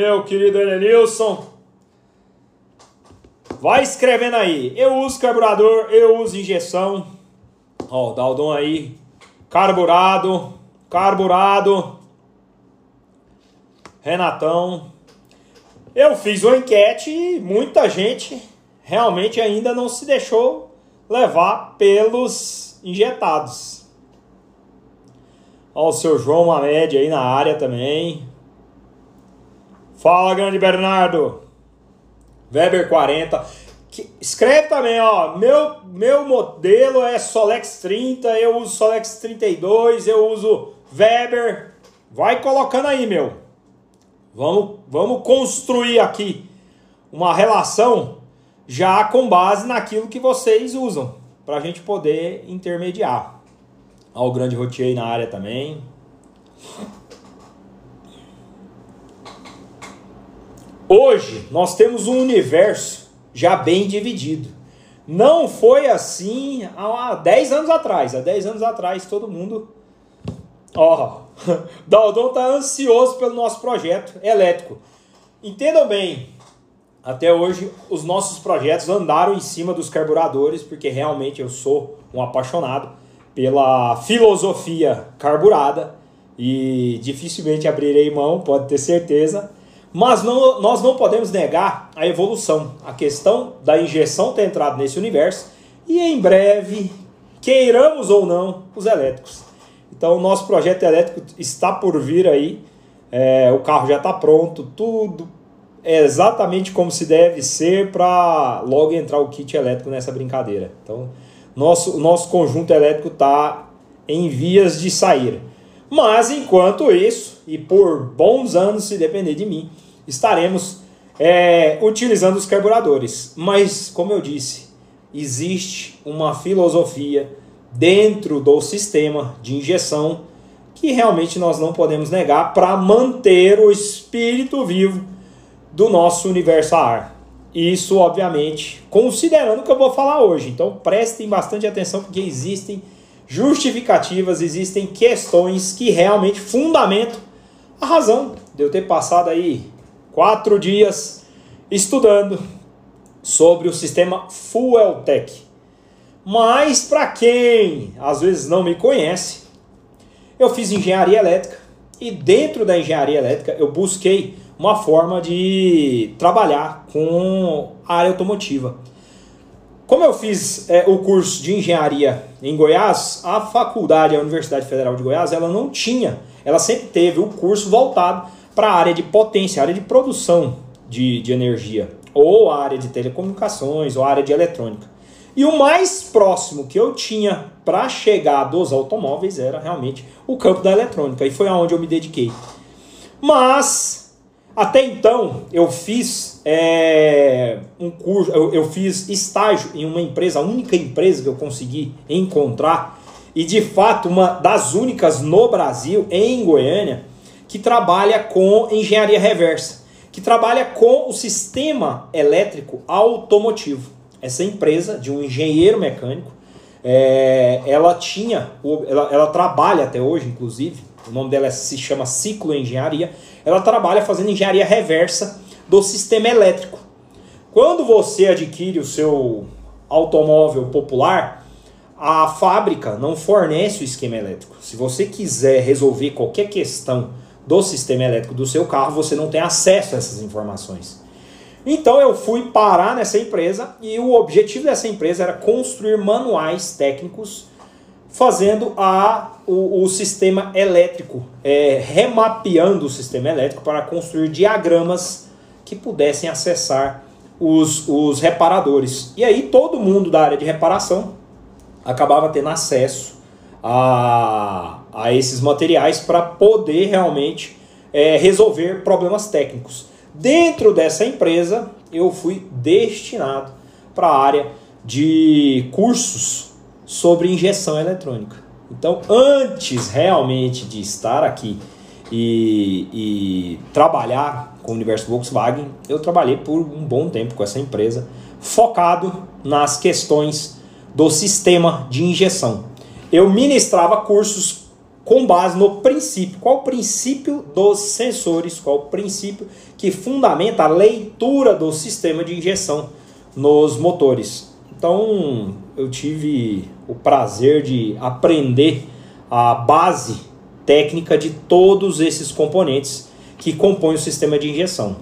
Meu querido Elenilson, vai escrevendo aí. Eu uso carburador, eu uso injeção. Ó, o Daldon aí, carburado, carburado. Renatão. Eu fiz uma enquete e muita gente realmente ainda não se deixou levar pelos injetados. Ó, o seu João Mamed aí na área também. Fala, grande Bernardo. Weber 40. Que, escreve também, ó. Meu, meu modelo é Solex 30, eu uso Solex 32, eu uso Weber. Vai colocando aí, meu. Vamos, vamos construir aqui uma relação já com base naquilo que vocês usam, para a gente poder intermediar. Ó, o grande rotier na área também. Hoje nós temos um universo já bem dividido. Não foi assim há 10 anos atrás. Há 10 anos atrás todo mundo. Ó, Daldon tá ansioso pelo nosso projeto elétrico. Entendam bem, até hoje os nossos projetos andaram em cima dos carburadores, porque realmente eu sou um apaixonado pela filosofia carburada e dificilmente abrirei mão, pode ter certeza. Mas não, nós não podemos negar a evolução, a questão da injeção ter entrado nesse universo e em breve, queiramos ou não, os elétricos. Então, o nosso projeto elétrico está por vir aí, é, o carro já está pronto, tudo é exatamente como se deve ser para logo entrar o kit elétrico nessa brincadeira. Então, nosso, nosso conjunto elétrico está em vias de sair. Mas enquanto isso, e por bons anos, se depender de mim, estaremos é, utilizando os carburadores. Mas, como eu disse, existe uma filosofia dentro do sistema de injeção que realmente nós não podemos negar para manter o espírito vivo do nosso universo a ar. Isso, obviamente, considerando o que eu vou falar hoje. Então, prestem bastante atenção porque existem justificativas, existem questões que realmente fundamentam a razão de eu ter passado aí quatro dias estudando sobre o sistema Fuel Tech. Mas para quem às vezes não me conhece, eu fiz engenharia elétrica e dentro da engenharia elétrica eu busquei uma forma de trabalhar com a área automotiva. Como eu fiz é, o curso de engenharia em Goiás, a faculdade, a Universidade Federal de Goiás, ela não tinha, ela sempre teve o curso voltado para a área de potência, área de produção de, de energia, ou área de telecomunicações, ou área de eletrônica. E o mais próximo que eu tinha para chegar dos automóveis era realmente o campo da eletrônica, e foi aonde eu me dediquei. Mas até então, eu fiz é, um curso, eu, eu, fiz estágio em uma empresa, a única empresa que eu consegui encontrar, e de fato uma das únicas no Brasil, em Goiânia, que trabalha com engenharia reversa, que trabalha com o sistema elétrico automotivo. Essa empresa de um engenheiro mecânico, é, ela tinha, ela, ela trabalha até hoje, inclusive, o nome dela se chama Ciclo Engenharia, ela trabalha fazendo engenharia reversa do sistema elétrico. Quando você adquire o seu automóvel popular, a fábrica não fornece o esquema elétrico. Se você quiser resolver qualquer questão do sistema elétrico do seu carro, você não tem acesso a essas informações. Então eu fui parar nessa empresa e o objetivo dessa empresa era construir manuais técnicos fazendo a, o, o sistema elétrico, é, remapeando o sistema elétrico para construir diagramas que pudessem acessar os, os reparadores. E aí todo mundo da área de reparação acabava tendo acesso a, a esses materiais para poder realmente é, resolver problemas técnicos. Dentro dessa empresa, eu fui destinado para a área de cursos sobre injeção eletrônica. Então, antes realmente de estar aqui e, e, trabalhar com o universo Volkswagen, eu trabalhei por um bom tempo com essa empresa, focado nas questões do sistema de injeção. Eu ministrava cursos com base no princípio. Qual o princípio dos sensores? Qual o princípio que fundamenta a leitura do sistema de injeção nos motores? Então, eu tive o prazer de aprender a base técnica de todos esses componentes que compõem o sistema de injeção.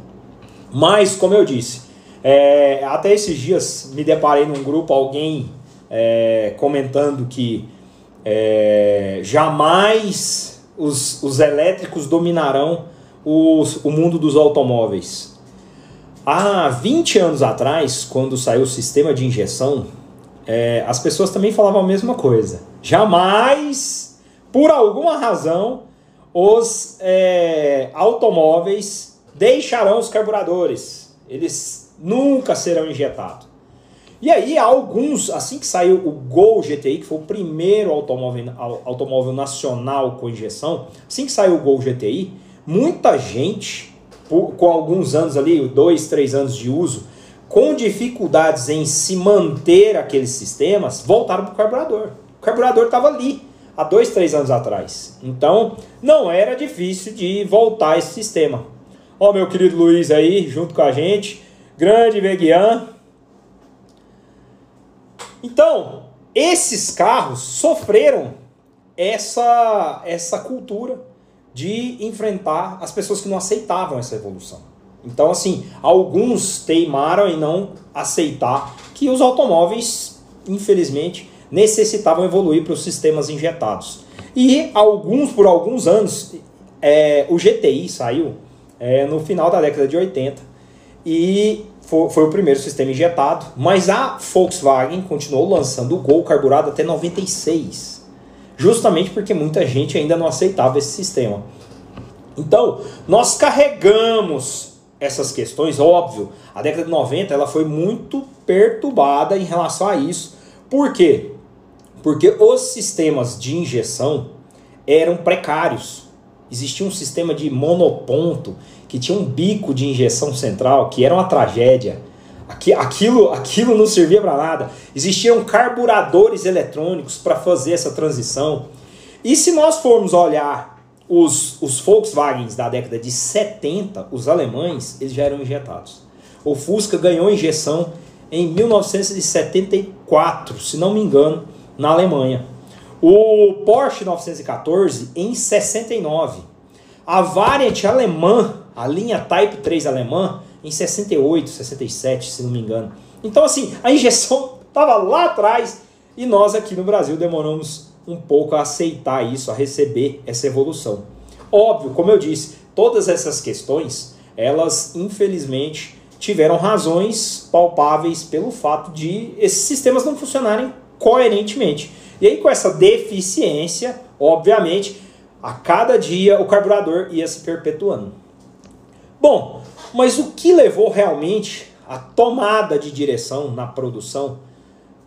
Mas, como eu disse, é, até esses dias me deparei num grupo alguém é, comentando que é, jamais os, os elétricos dominarão os, o mundo dos automóveis. Há 20 anos atrás, quando saiu o sistema de injeção, é, as pessoas também falavam a mesma coisa. Jamais, por alguma razão, os é, automóveis deixarão os carburadores. Eles nunca serão injetados. E aí, alguns, assim que saiu o Gol GTI, que foi o primeiro automóvel, automóvel nacional com injeção, assim que saiu o Gol GTI, muita gente, com alguns anos ali, dois, três anos de uso, com dificuldades em se manter aqueles sistemas, voltaram para o carburador. O carburador estava ali, há dois, três anos atrás. Então, não era difícil de voltar esse sistema. Ó, meu querido Luiz aí, junto com a gente, grande Veguian, então, esses carros sofreram essa, essa cultura de enfrentar as pessoas que não aceitavam essa evolução. Então, assim, alguns teimaram em não aceitar que os automóveis, infelizmente, necessitavam evoluir para os sistemas injetados. E alguns, por alguns anos, é, o GTI saiu é, no final da década de 80 e foi, foi, o primeiro sistema injetado, mas a Volkswagen continuou lançando o Gol carburado até 96, justamente porque muita gente ainda não aceitava esse sistema. Então, nós carregamos essas questões, óbvio, a década de 90 ela foi muito perturbada em relação a isso. Por quê? Porque os sistemas de injeção eram precários. Existia um sistema de monoponto que tinha um bico de injeção central, que era uma tragédia. Aquilo, aquilo não servia para nada. Existiam carburadores eletrônicos para fazer essa transição. E se nós formos olhar os, os Volkswagens da década de 70, os alemães, eles já eram injetados. O Fusca ganhou injeção em 1974, se não me engano, na Alemanha. O Porsche 914 em 69. A variante alemã a linha Type 3 alemã em 68, 67, se não me engano. Então, assim, a injeção estava lá atrás e nós aqui no Brasil demoramos um pouco a aceitar isso, a receber essa evolução. Óbvio, como eu disse, todas essas questões, elas infelizmente tiveram razões palpáveis pelo fato de esses sistemas não funcionarem coerentemente. E aí, com essa deficiência, obviamente, a cada dia o carburador ia se perpetuando. Bom, mas o que levou realmente à tomada de direção na produção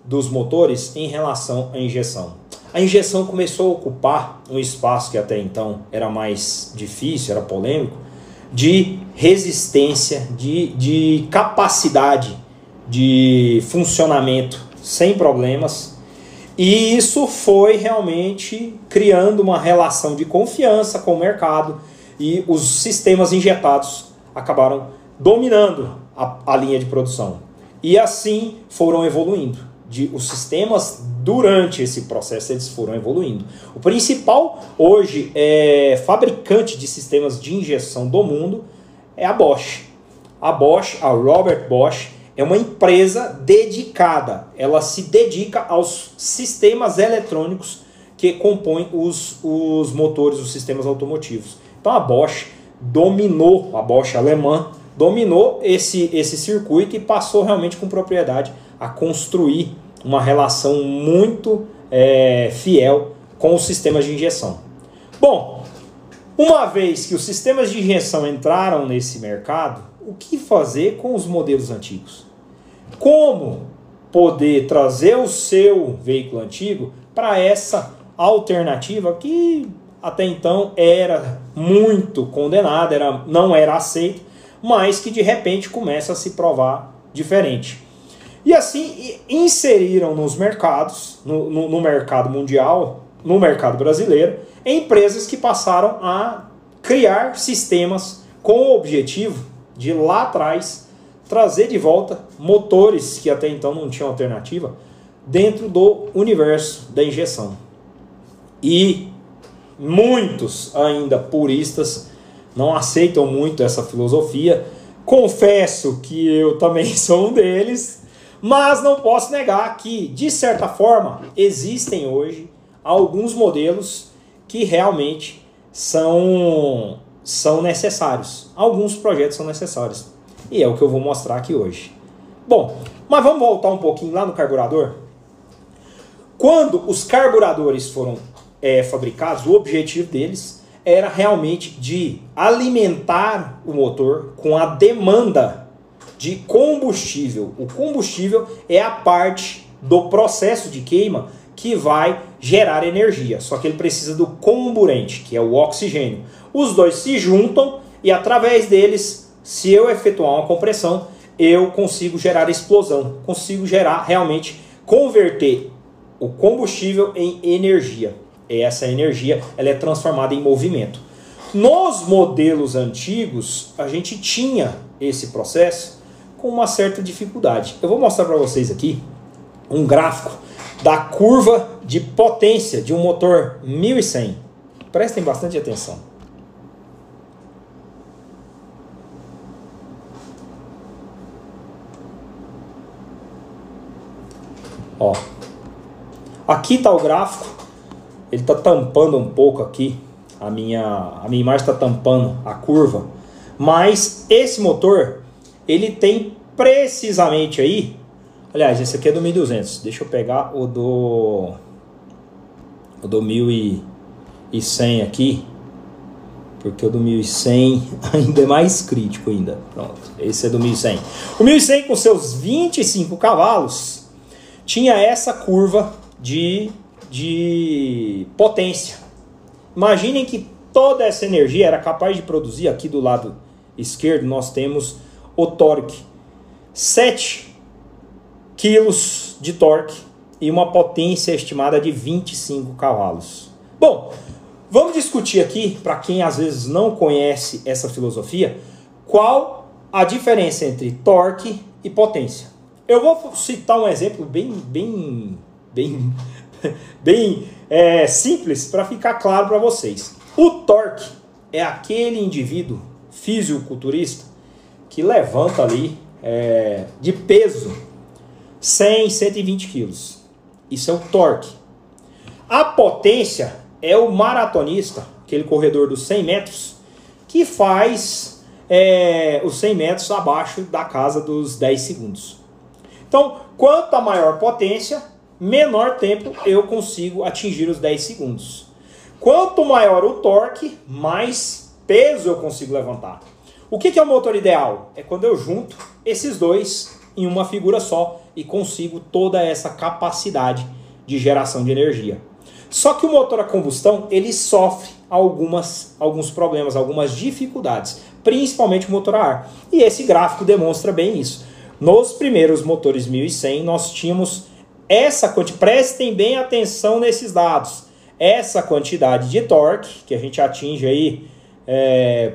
dos motores em relação à injeção? A injeção começou a ocupar um espaço que até então era mais difícil, era polêmico, de resistência, de, de capacidade de funcionamento sem problemas. E isso foi realmente criando uma relação de confiança com o mercado e os sistemas injetados acabaram dominando a, a linha de produção. E assim foram evoluindo. De, os sistemas, durante esse processo, eles foram evoluindo. O principal hoje é, fabricante de sistemas de injeção do mundo é a Bosch. A Bosch, a Robert Bosch, é uma empresa dedicada. Ela se dedica aos sistemas eletrônicos que compõem os, os motores, os sistemas automotivos. Então a Bosch dominou, a Bosch alemã, dominou esse, esse circuito e passou realmente com propriedade a construir uma relação muito é, fiel com os sistemas de injeção. Bom, uma vez que os sistemas de injeção entraram nesse mercado, o que fazer com os modelos antigos? Como poder trazer o seu veículo antigo para essa alternativa que até então era muito condenado, era, não era aceito, mas que de repente começa a se provar diferente. E assim inseriram nos mercados, no, no, no mercado mundial, no mercado brasileiro, empresas que passaram a criar sistemas com o objetivo de lá atrás trazer de volta motores que até então não tinham alternativa dentro do universo da injeção. E muitos ainda puristas não aceitam muito essa filosofia. Confesso que eu também sou um deles, mas não posso negar que, de certa forma, existem hoje alguns modelos que realmente são, são necessários. Alguns projetos são necessários. E é o que eu vou mostrar aqui hoje. Bom, mas vamos voltar um pouquinho lá no carburador? Quando os carburadores foram é, fabricados, o objetivo deles era realmente de alimentar o motor com a demanda de combustível. O combustível é a parte do processo de queima que vai gerar energia. Só que ele precisa do comburente, que é o oxigênio. Os dois se juntam e através deles, se eu efetuar uma compressão, eu consigo gerar explosão, consigo gerar realmente converter o combustível em energia. E essa energia ela é transformada em movimento. Nos modelos antigos, a gente tinha esse processo com uma certa dificuldade. Eu vou mostrar para vocês aqui um gráfico da curva de potência de um motor 1100. Prestem bastante atenção. Ó, aqui está o gráfico. Ele está tampando um pouco aqui. A minha, a minha imagem está tampando a curva. Mas esse motor, ele tem precisamente aí Aliás, esse aqui é do 1200. Deixa eu pegar o do o do 1100 aqui, porque o do 1100 ainda é mais crítico ainda. Pronto, esse é do 1100. O 1100 com seus 25 cavalos tinha essa curva de, de potência. Imaginem que toda essa energia era capaz de produzir aqui do lado esquerdo nós temos o torque 7 quilos de torque e uma potência estimada de 25 cavalos. Bom, vamos discutir aqui, para quem às vezes não conhece essa filosofia, qual a diferença entre torque e potência. Eu vou citar um exemplo bem, bem, bem, bem é, simples para ficar claro para vocês. O torque é aquele indivíduo fisiculturista que levanta ali é, de peso 100, 120 quilos. Isso é o torque. A potência é o maratonista, aquele corredor dos 100 metros, que faz é, os 100 metros abaixo da casa dos 10 segundos. Então, quanto a maior potência, menor tempo eu consigo atingir os 10 segundos. Quanto maior o torque, mais peso eu consigo levantar. O que é o motor ideal? É quando eu junto esses dois em uma figura só e consigo toda essa capacidade de geração de energia. Só que o motor a combustão ele sofre algumas, alguns problemas, algumas dificuldades, principalmente o motor a ar. E esse gráfico demonstra bem isso. Nos primeiros motores 1100 nós tínhamos essa prestem bem atenção nesses dados, essa quantidade de torque que a gente atinge aí é,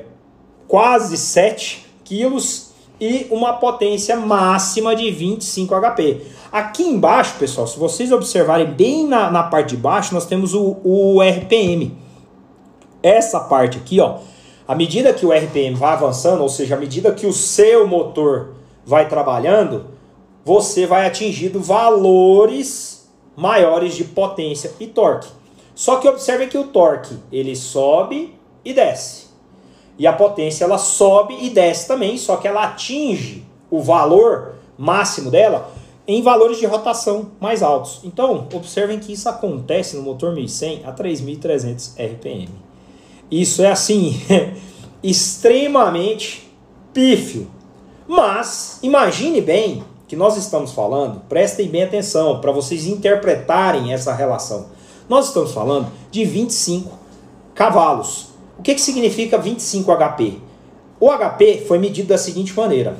quase 7 quilos e uma potência máxima de 25 HP. Aqui embaixo, pessoal, se vocês observarem bem na, na parte de baixo, nós temos o, o RPM. Essa parte aqui, ó, à medida que o RPM vai avançando, ou seja, à medida que o seu motor vai trabalhando, você vai atingindo valores maiores de potência e torque. Só que observe que o torque, ele sobe e desce. E a potência ela sobe e desce também, só que ela atinge o valor máximo dela em valores de rotação mais altos. Então, observem que isso acontece no motor 1100 a 3.300 RPM. Isso é assim, extremamente pífio. Mas, imagine bem que nós estamos falando, prestem bem atenção para vocês interpretarem essa relação. Nós estamos falando de 25 cavalos. O que, que significa 25 HP? O HP foi medido da seguinte maneira: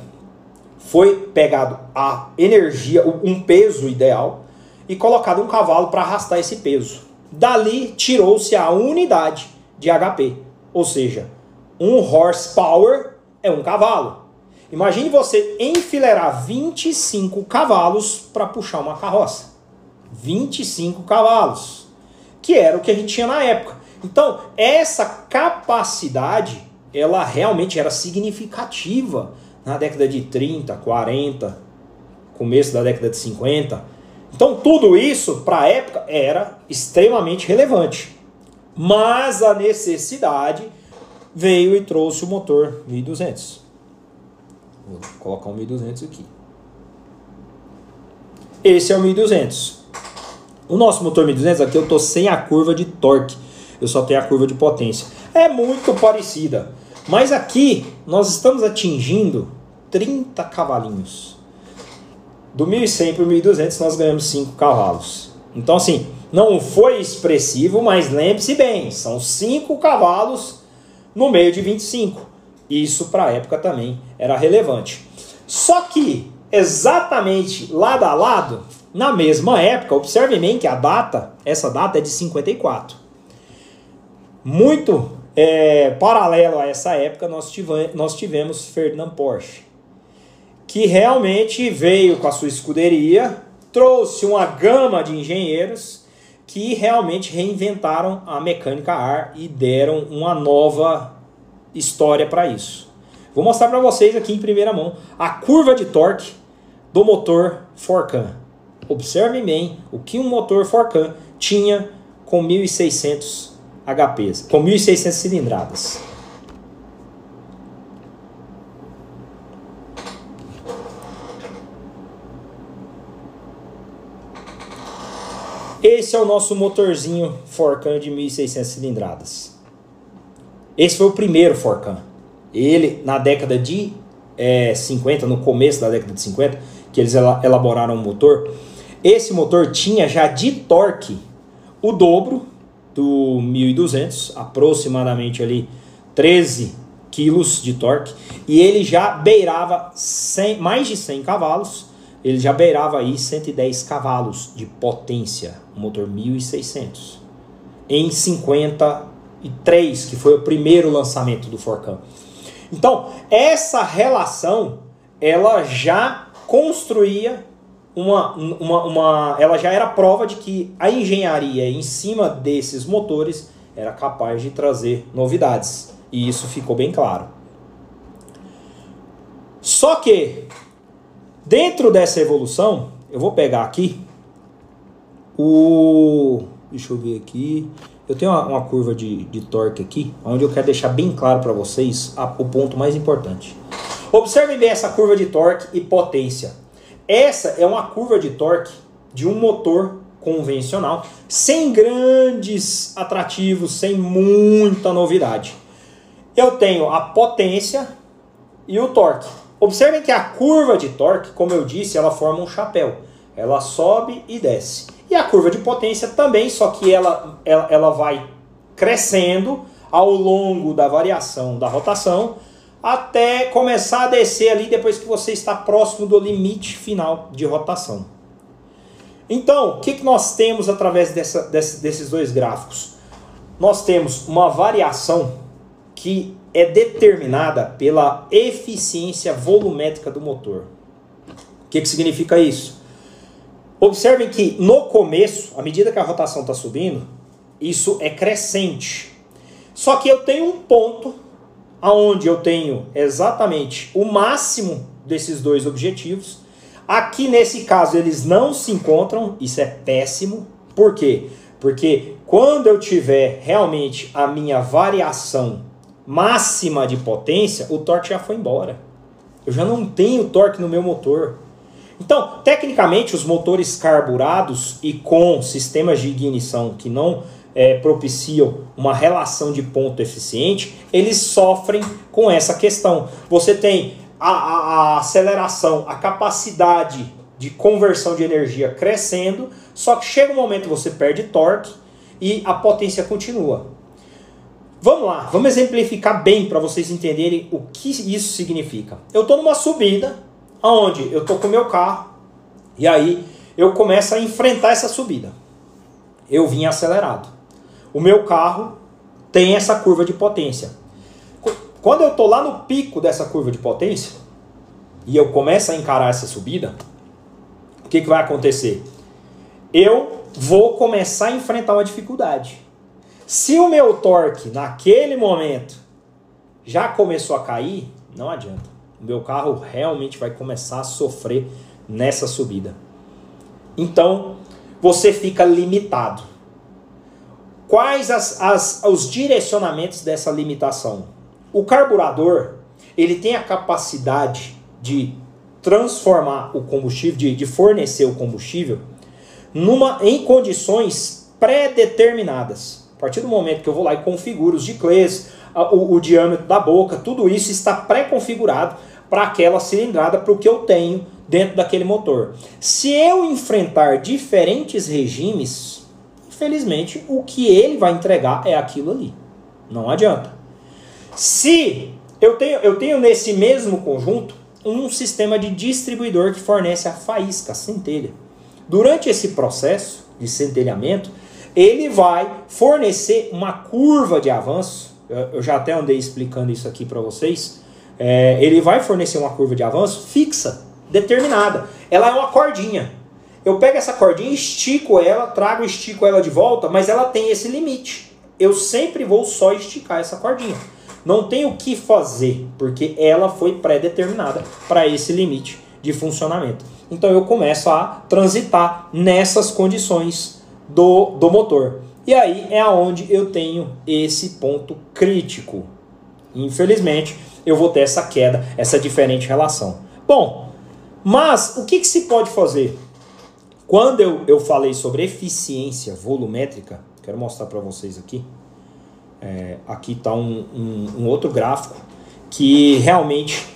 foi pegado a energia, um peso ideal, e colocado um cavalo para arrastar esse peso. Dali tirou-se a unidade de HP, ou seja, um horsepower é um cavalo. Imagine você enfileirar 25 cavalos para puxar uma carroça. 25 cavalos, que era o que a gente tinha na época. Então, essa capacidade, ela realmente era significativa na década de 30, 40, começo da década de 50. Então, tudo isso, para a época, era extremamente relevante. Mas a necessidade veio e trouxe o motor 1200. Vou colocar um 1200 aqui. Esse é o 1200. O nosso motor 1200 aqui eu estou sem a curva de torque. Eu só tenho a curva de potência. É muito parecida. Mas aqui nós estamos atingindo 30 cavalinhos. Do 1100 para o 1200 nós ganhamos 5 cavalos. Então assim, não foi expressivo, mas lembre-se bem, são 5 cavalos no meio de 25. Isso para a época também era relevante. Só que exatamente lado a lado, na mesma época, observe bem que a data, essa data é de 54. Muito é, paralelo a essa época, nós tivemos, nós tivemos Ferdinand Porsche, que realmente veio com a sua escuderia, trouxe uma gama de engenheiros que realmente reinventaram a mecânica ar e deram uma nova história para isso. Vou mostrar para vocês aqui em primeira mão a curva de torque do motor Forcan. Observem bem o que um motor Forcan tinha com 1.600 HPs, com 1.600 cilindradas. Esse é o nosso motorzinho Forcan de 1.600 cilindradas. Esse foi o primeiro Forcan. Ele, na década de é, 50, no começo da década de 50, que eles elaboraram o motor, esse motor tinha já de torque o dobro do 1200, aproximadamente ali 13 quilos de torque, e ele já beirava 100, mais de 100 cavalos, ele já beirava aí 110 cavalos de potência, um motor 1600. Em 53, que foi o primeiro lançamento do Forcan. Então, essa relação, ela já construía uma, uma, uma, ela já era prova de que a engenharia em cima desses motores era capaz de trazer novidades. E isso ficou bem claro. Só que, dentro dessa evolução, eu vou pegar aqui o. Deixa eu ver aqui. Eu tenho uma, uma curva de, de torque aqui, onde eu quero deixar bem claro para vocês a, o ponto mais importante. Observem bem essa curva de torque e potência. Essa é uma curva de torque de um motor convencional, sem grandes atrativos, sem muita novidade. Eu tenho a potência e o torque. Observem que a curva de torque, como eu disse, ela forma um chapéu. Ela sobe e desce. E a curva de potência também, só que ela, ela, ela vai crescendo ao longo da variação da rotação até começar a descer ali depois que você está próximo do limite final de rotação. Então, o que, que nós temos através dessa, desse, desses dois gráficos? Nós temos uma variação que é determinada pela eficiência volumétrica do motor. O que, que significa isso? Observem que no começo, à medida que a rotação está subindo, isso é crescente. Só que eu tenho um ponto aonde eu tenho exatamente o máximo desses dois objetivos. Aqui nesse caso eles não se encontram, isso é péssimo. Por quê? Porque quando eu tiver realmente a minha variação máxima de potência, o torque já foi embora. Eu já não tenho torque no meu motor. Então, tecnicamente, os motores carburados e com sistemas de ignição que não é, propiciam uma relação de ponto eficiente, eles sofrem com essa questão. Você tem a, a, a aceleração, a capacidade de conversão de energia crescendo, só que chega um momento que você perde torque e a potência continua. Vamos lá, vamos exemplificar bem para vocês entenderem o que isso significa. Eu estou numa subida, aonde eu estou com o meu carro, e aí eu começo a enfrentar essa subida. eu vim acelerado. O meu carro tem essa curva de potência. Quando eu estou lá no pico dessa curva de potência e eu começo a encarar essa subida, o que, que vai acontecer? Eu vou começar a enfrentar uma dificuldade. Se o meu torque naquele momento já começou a cair, não adianta. O meu carro realmente vai começar a sofrer nessa subida. Então, você fica limitado. Quais as, as, os direcionamentos dessa limitação? O carburador ele tem a capacidade de transformar o combustível, de, de fornecer o combustível numa, em condições pré-determinadas. A partir do momento que eu vou lá e configuro os giclês, o, o diâmetro da boca, tudo isso está pré-configurado para aquela cilindrada, para o que eu tenho dentro daquele motor. Se eu enfrentar diferentes regimes, infelizmente o que ele vai entregar é aquilo ali. Não adianta. Se eu tenho, eu tenho nesse mesmo conjunto um sistema de distribuidor que fornece a faísca, a centelha. Durante esse processo de centelhamento, ele vai fornecer uma curva de avanço. Eu já até andei explicando isso aqui para vocês. É, ele vai fornecer uma curva de avanço fixa, determinada. Ela é uma cordinha. Eu pego essa cordinha, estico ela, trago estico ela de volta, mas ela tem esse limite. Eu sempre vou só esticar essa cordinha. Não tem o que fazer, porque ela foi pré-determinada para esse limite de funcionamento. Então eu começo a transitar nessas condições do, do motor. E aí é aonde eu tenho esse ponto crítico. Infelizmente, eu vou ter essa queda, essa diferente relação. Bom, mas o que, que se pode fazer? Quando eu, eu falei sobre eficiência volumétrica, quero mostrar para vocês aqui. É, aqui está um, um, um outro gráfico que realmente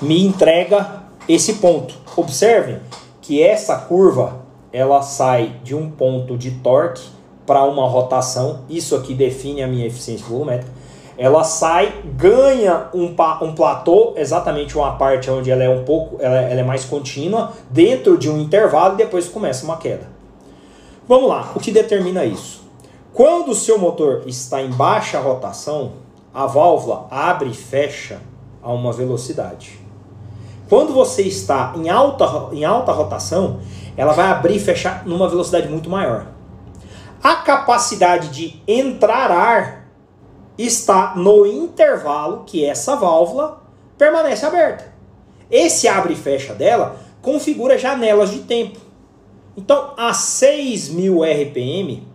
me entrega esse ponto. Observem que essa curva ela sai de um ponto de torque para uma rotação. Isso aqui define a minha eficiência volumétrica. Ela sai, ganha um, um platô, exatamente uma parte onde ela é um pouco, ela, ela é mais contínua, dentro de um intervalo e depois começa uma queda. Vamos lá, o que determina isso? Quando o seu motor está em baixa rotação, a válvula abre e fecha a uma velocidade. Quando você está em alta, em alta rotação, ela vai abrir e fechar numa velocidade muito maior. A capacidade de entrar ar está no intervalo que essa válvula permanece aberta. Esse abre e fecha dela configura janelas de tempo. Então, a 6.000 RPM,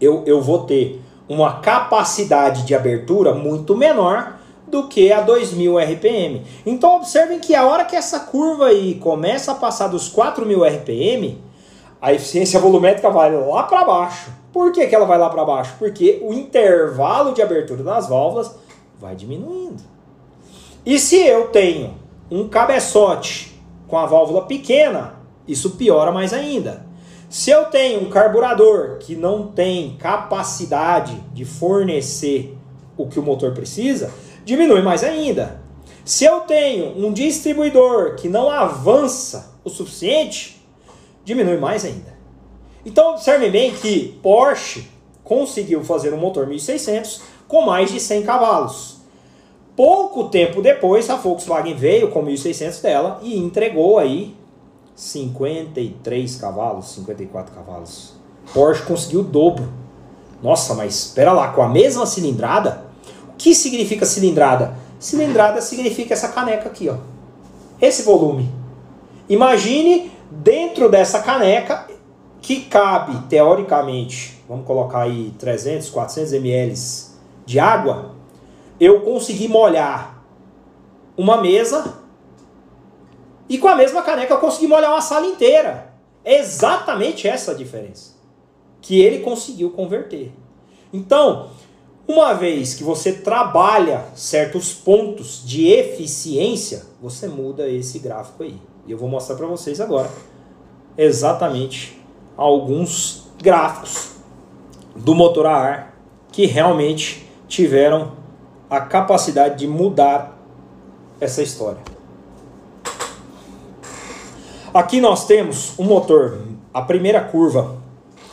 eu, eu vou ter uma capacidade de abertura muito menor do que a 2000 RPM. Então observem que a hora que essa curva aí começa a passar dos 4000 RPM, a eficiência volumétrica vai lá para baixo. Por que, que ela vai lá para baixo? Porque o intervalo de abertura das válvulas vai diminuindo. E se eu tenho um cabeçote com a válvula pequena, isso piora mais ainda. Se eu tenho um carburador que não tem capacidade de fornecer o que o motor precisa, diminui mais ainda. Se eu tenho um distribuidor que não avança o suficiente, diminui mais ainda. Então observem bem que Porsche conseguiu fazer um motor 1600 com mais de 100 cavalos. Pouco tempo depois, a Volkswagen veio com 1600 dela e entregou aí 53 cavalos, 54 cavalos. Porsche conseguiu o dobro. Nossa, mas espera lá, com a mesma cilindrada, que significa cilindrada? Cilindrada significa essa caneca aqui, ó. Esse volume. Imagine dentro dessa caneca que cabe, teoricamente, vamos colocar aí 300, 400 ml de água, eu consegui molhar uma mesa e com a mesma caneca eu consegui molhar uma sala inteira. É exatamente essa a diferença que ele conseguiu converter. Então, uma vez que você trabalha certos pontos de eficiência, você muda esse gráfico aí. E eu vou mostrar para vocês agora exatamente alguns gráficos do motor a ar que realmente tiveram a capacidade de mudar essa história. Aqui nós temos um motor, a primeira curva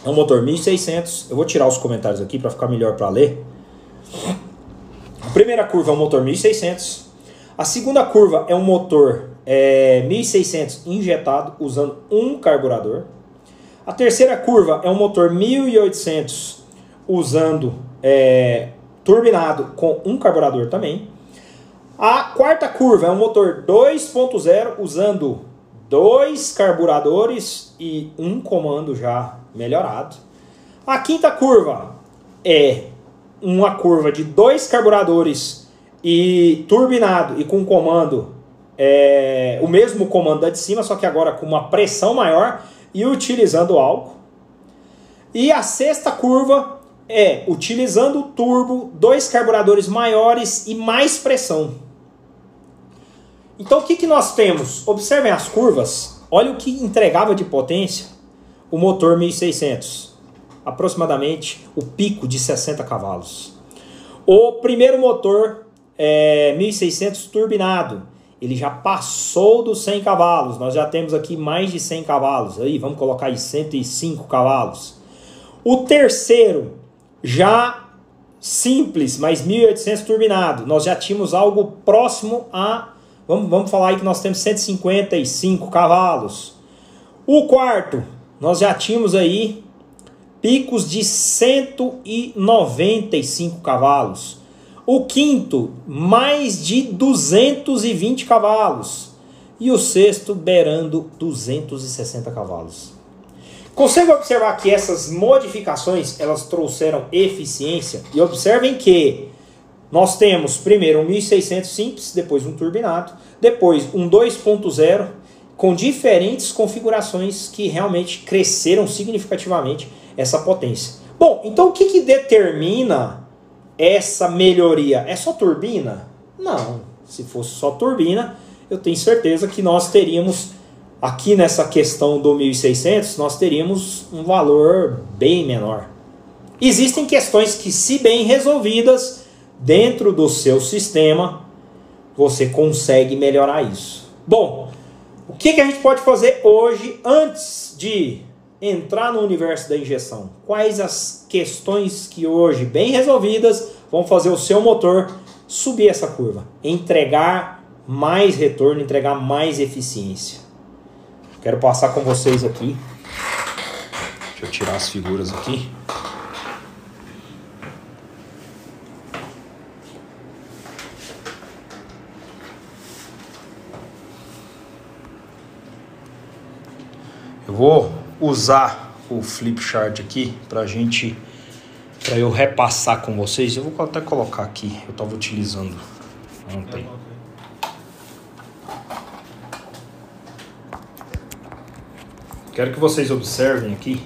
É um motor 1600. Eu vou tirar os comentários aqui para ficar melhor para ler. A primeira curva é um motor 1600. A segunda curva é um motor é, 1600 injetado usando um carburador. A terceira curva é um motor 1800 usando é, turbinado com um carburador também. A quarta curva é um motor 2.0 usando dois carburadores e um comando já melhorado. A quinta curva é uma curva de dois carburadores e turbinado e com comando é, o mesmo comando da de cima, só que agora com uma pressão maior e utilizando álcool. E a sexta curva é utilizando o turbo, dois carburadores maiores e mais pressão. Então o que, que nós temos? Observem as curvas. Olha o que entregava de potência o motor 1600. Aproximadamente o pico de 60 cavalos. O primeiro motor é, 1600 turbinado. Ele já passou dos 100 cavalos. Nós já temos aqui mais de 100 cavalos. Aí vamos colocar aí 105 cavalos. O terceiro já simples, mas 1800 turbinado. Nós já tínhamos algo próximo a vamos, vamos falar aí que nós temos 155 cavalos. O quarto, nós já tínhamos aí picos de 195 cavalos. O quinto, mais de 220 cavalos. E o sexto, beirando 260 cavalos. Consegue observar que essas modificações elas trouxeram eficiência? E observem que nós temos primeiro um 1600 simples, depois um turbinado, depois um 2.0 com diferentes configurações que realmente cresceram significativamente essa potência. Bom, então o que, que determina essa melhoria? É só turbina? Não. Se fosse só turbina, eu tenho certeza que nós teríamos aqui nessa questão do 1600, nós teríamos um valor bem menor. Existem questões que, se bem resolvidas dentro do seu sistema, você consegue melhorar isso. Bom, o que, que a gente pode fazer hoje antes de entrar no universo da injeção? Quais as questões que hoje, bem resolvidas, vão fazer o seu motor subir essa curva? Entregar mais retorno, entregar mais eficiência. Quero passar com vocês aqui. Deixa eu tirar as figuras aqui. Eu vou usar o flip chart aqui para gente, para eu repassar com vocês. Eu vou até colocar aqui. Eu estava utilizando ontem. Quero que vocês observem aqui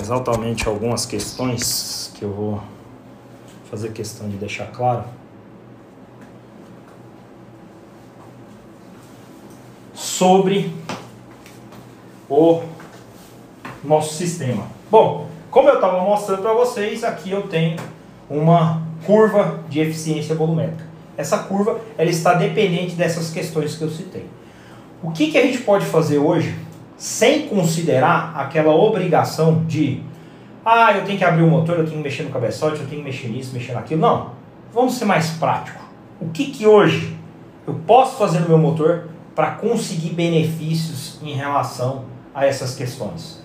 exatamente algumas questões que eu vou fazer questão de deixar claro. Sobre o nosso sistema. Bom, como eu estava mostrando para vocês, aqui eu tenho uma curva de eficiência volumétrica. Essa curva ela está dependente dessas questões que eu citei. O que, que a gente pode fazer hoje sem considerar aquela obrigação de ah, eu tenho que abrir o motor, eu tenho que mexer no cabeçote, eu tenho que mexer nisso, mexer naquilo. Não. Vamos ser mais prático. O que, que hoje eu posso fazer no meu motor para conseguir benefícios em relação a essas questões?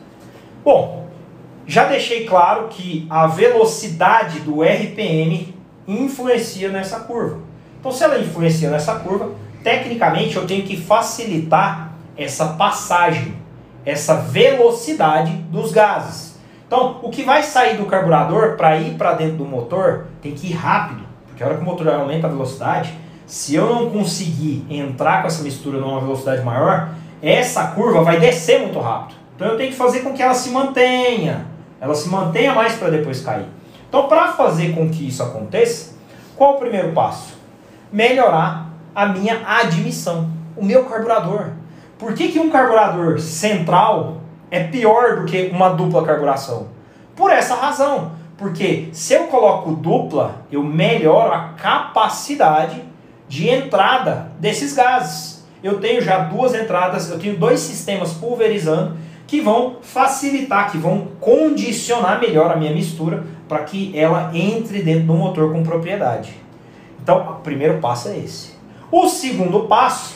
Bom, já deixei claro que a velocidade do RPM influencia nessa curva. Então, se ela influencia nessa curva, tecnicamente eu tenho que facilitar essa passagem essa velocidade dos gases. Então, o que vai sair do carburador para ir para dentro do motor tem que ir rápido, porque a hora que o motor aumenta a velocidade, se eu não conseguir entrar com essa mistura numa velocidade maior, essa curva vai descer muito rápido. Então eu tenho que fazer com que ela se mantenha, ela se mantenha mais para depois cair. Então, para fazer com que isso aconteça, qual o primeiro passo? Melhorar a minha admissão, o meu carburador. Por que, que um carburador central é pior do que uma dupla carburação? Por essa razão. Porque se eu coloco dupla, eu melhoro a capacidade de entrada desses gases. Eu tenho já duas entradas, eu tenho dois sistemas pulverizando que vão facilitar, que vão condicionar melhor a minha mistura para que ela entre dentro do motor com propriedade. Então, o primeiro passo é esse. O segundo passo,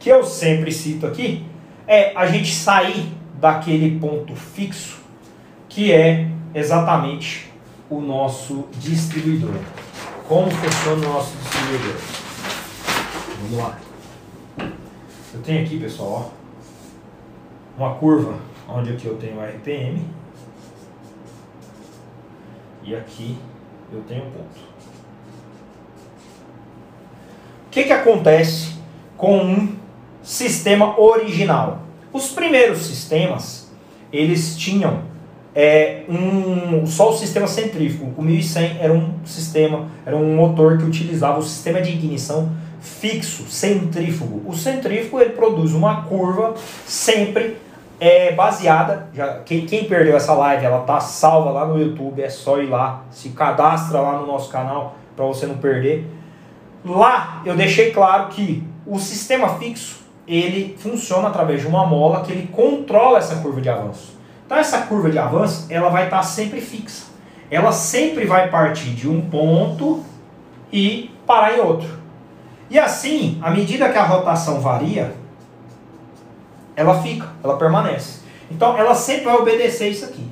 que eu sempre cito aqui, é a gente sair daquele ponto fixo, que é exatamente o nosso distribuidor. Como funciona o nosso distribuidor? Vamos lá. Eu tenho aqui, pessoal, ó, uma curva onde aqui eu tenho RPM e aqui eu tenho ponto. O que, que acontece com um sistema original? Os primeiros sistemas, eles tinham é, um, só o sistema centrífugo. O 1100 era um sistema, era um motor que utilizava o sistema de ignição fixo, centrífugo. O centrífugo ele produz uma curva sempre é, baseada. Já, quem, quem perdeu essa live, ela tá salva lá no YouTube, é só ir lá, se cadastra lá no nosso canal para você não perder. Lá eu deixei claro que o sistema fixo ele funciona através de uma mola que ele controla essa curva de avanço. Então essa curva de avanço ela vai estar tá sempre fixa. Ela sempre vai partir de um ponto e parar em outro. E assim, à medida que a rotação varia, ela fica, ela permanece. Então ela sempre vai obedecer isso aqui.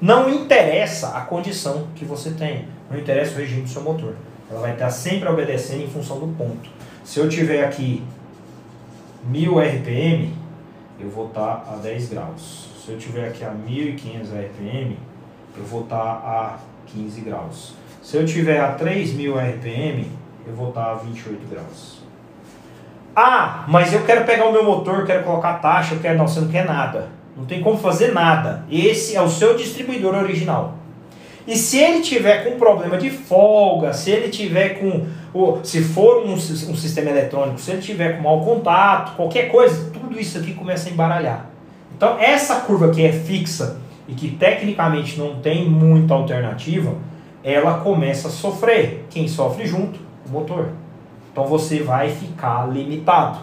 Não interessa a condição que você tem, não interessa o regime do seu motor. Ela vai estar sempre obedecendo em função do ponto. Se eu tiver aqui 1000 RPM, eu vou estar a 10 graus. Se eu tiver aqui a 1500 RPM, eu vou estar a 15 graus. Se eu tiver a 3000 RPM, eu vou estar a 28 graus. Ah, mas eu quero pegar o meu motor, quero colocar taxa, eu quero. Não, você não quer nada. Não tem como fazer nada. Esse é o seu distribuidor original. E se ele tiver com problema de folga, se ele tiver com. Se for um, um sistema eletrônico, se ele tiver com mau contato, qualquer coisa, tudo isso aqui começa a embaralhar. Então, essa curva que é fixa e que tecnicamente não tem muita alternativa, ela começa a sofrer. Quem sofre junto? O motor. Então você vai ficar limitado.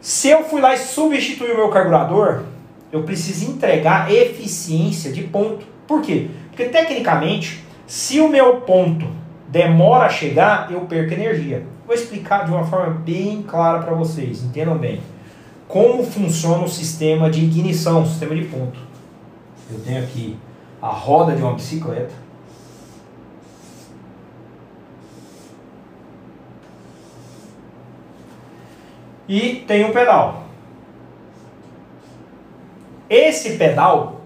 Se eu fui lá e substituir o meu carburador, eu preciso entregar eficiência de ponto. Por quê? Porque tecnicamente, se o meu ponto demora a chegar, eu perco energia. Vou explicar de uma forma bem clara para vocês, entendam bem. Como funciona o sistema de ignição, o sistema de ponto. Eu tenho aqui a roda de uma bicicleta. E tem um pedal. Esse pedal,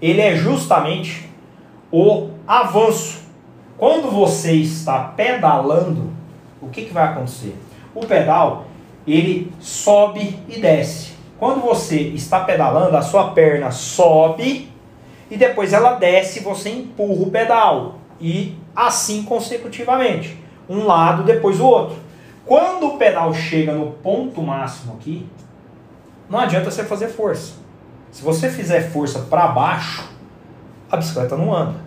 ele é justamente o avanço. Quando você está pedalando, o que, que vai acontecer? O pedal, ele sobe e desce. Quando você está pedalando, a sua perna sobe e depois ela desce, você empurra o pedal. E assim consecutivamente. Um lado, depois o outro. Quando o pedal chega no ponto máximo aqui, não adianta você fazer força. Se você fizer força para baixo, a bicicleta não anda.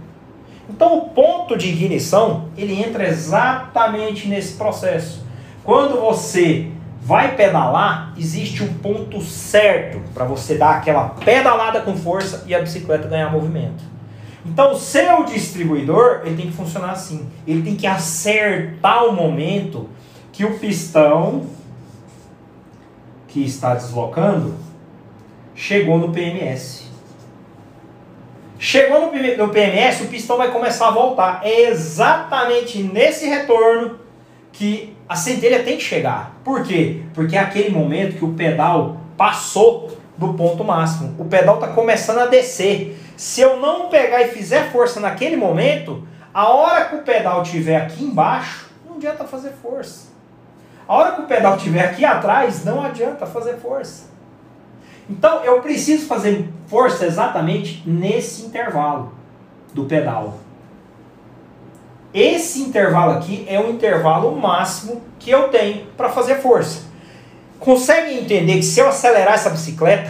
Então o ponto de ignição, ele entra exatamente nesse processo. Quando você vai pedalar, existe um ponto certo para você dar aquela pedalada com força e a bicicleta ganhar movimento. Então o seu distribuidor, ele tem que funcionar assim. Ele tem que acertar o momento que o pistão que está deslocando chegou no PMS. Chegou no, PMS, o pistão vai começar a voltar. É exatamente nesse retorno que a centelha tem que chegar. Por quê? Porque é aquele momento que o pedal passou do ponto máximo. O pedal está começando a descer. Se eu não pegar e fizer força naquele momento, a hora que o pedal estiver aqui embaixo, não adianta fazer força. A hora que o pedal estiver aqui atrás, não adianta fazer força. Então eu preciso fazer força exatamente nesse intervalo do pedal. Esse intervalo aqui é o intervalo máximo que eu tenho para fazer força. Conseguem entender que se eu acelerar essa bicicleta,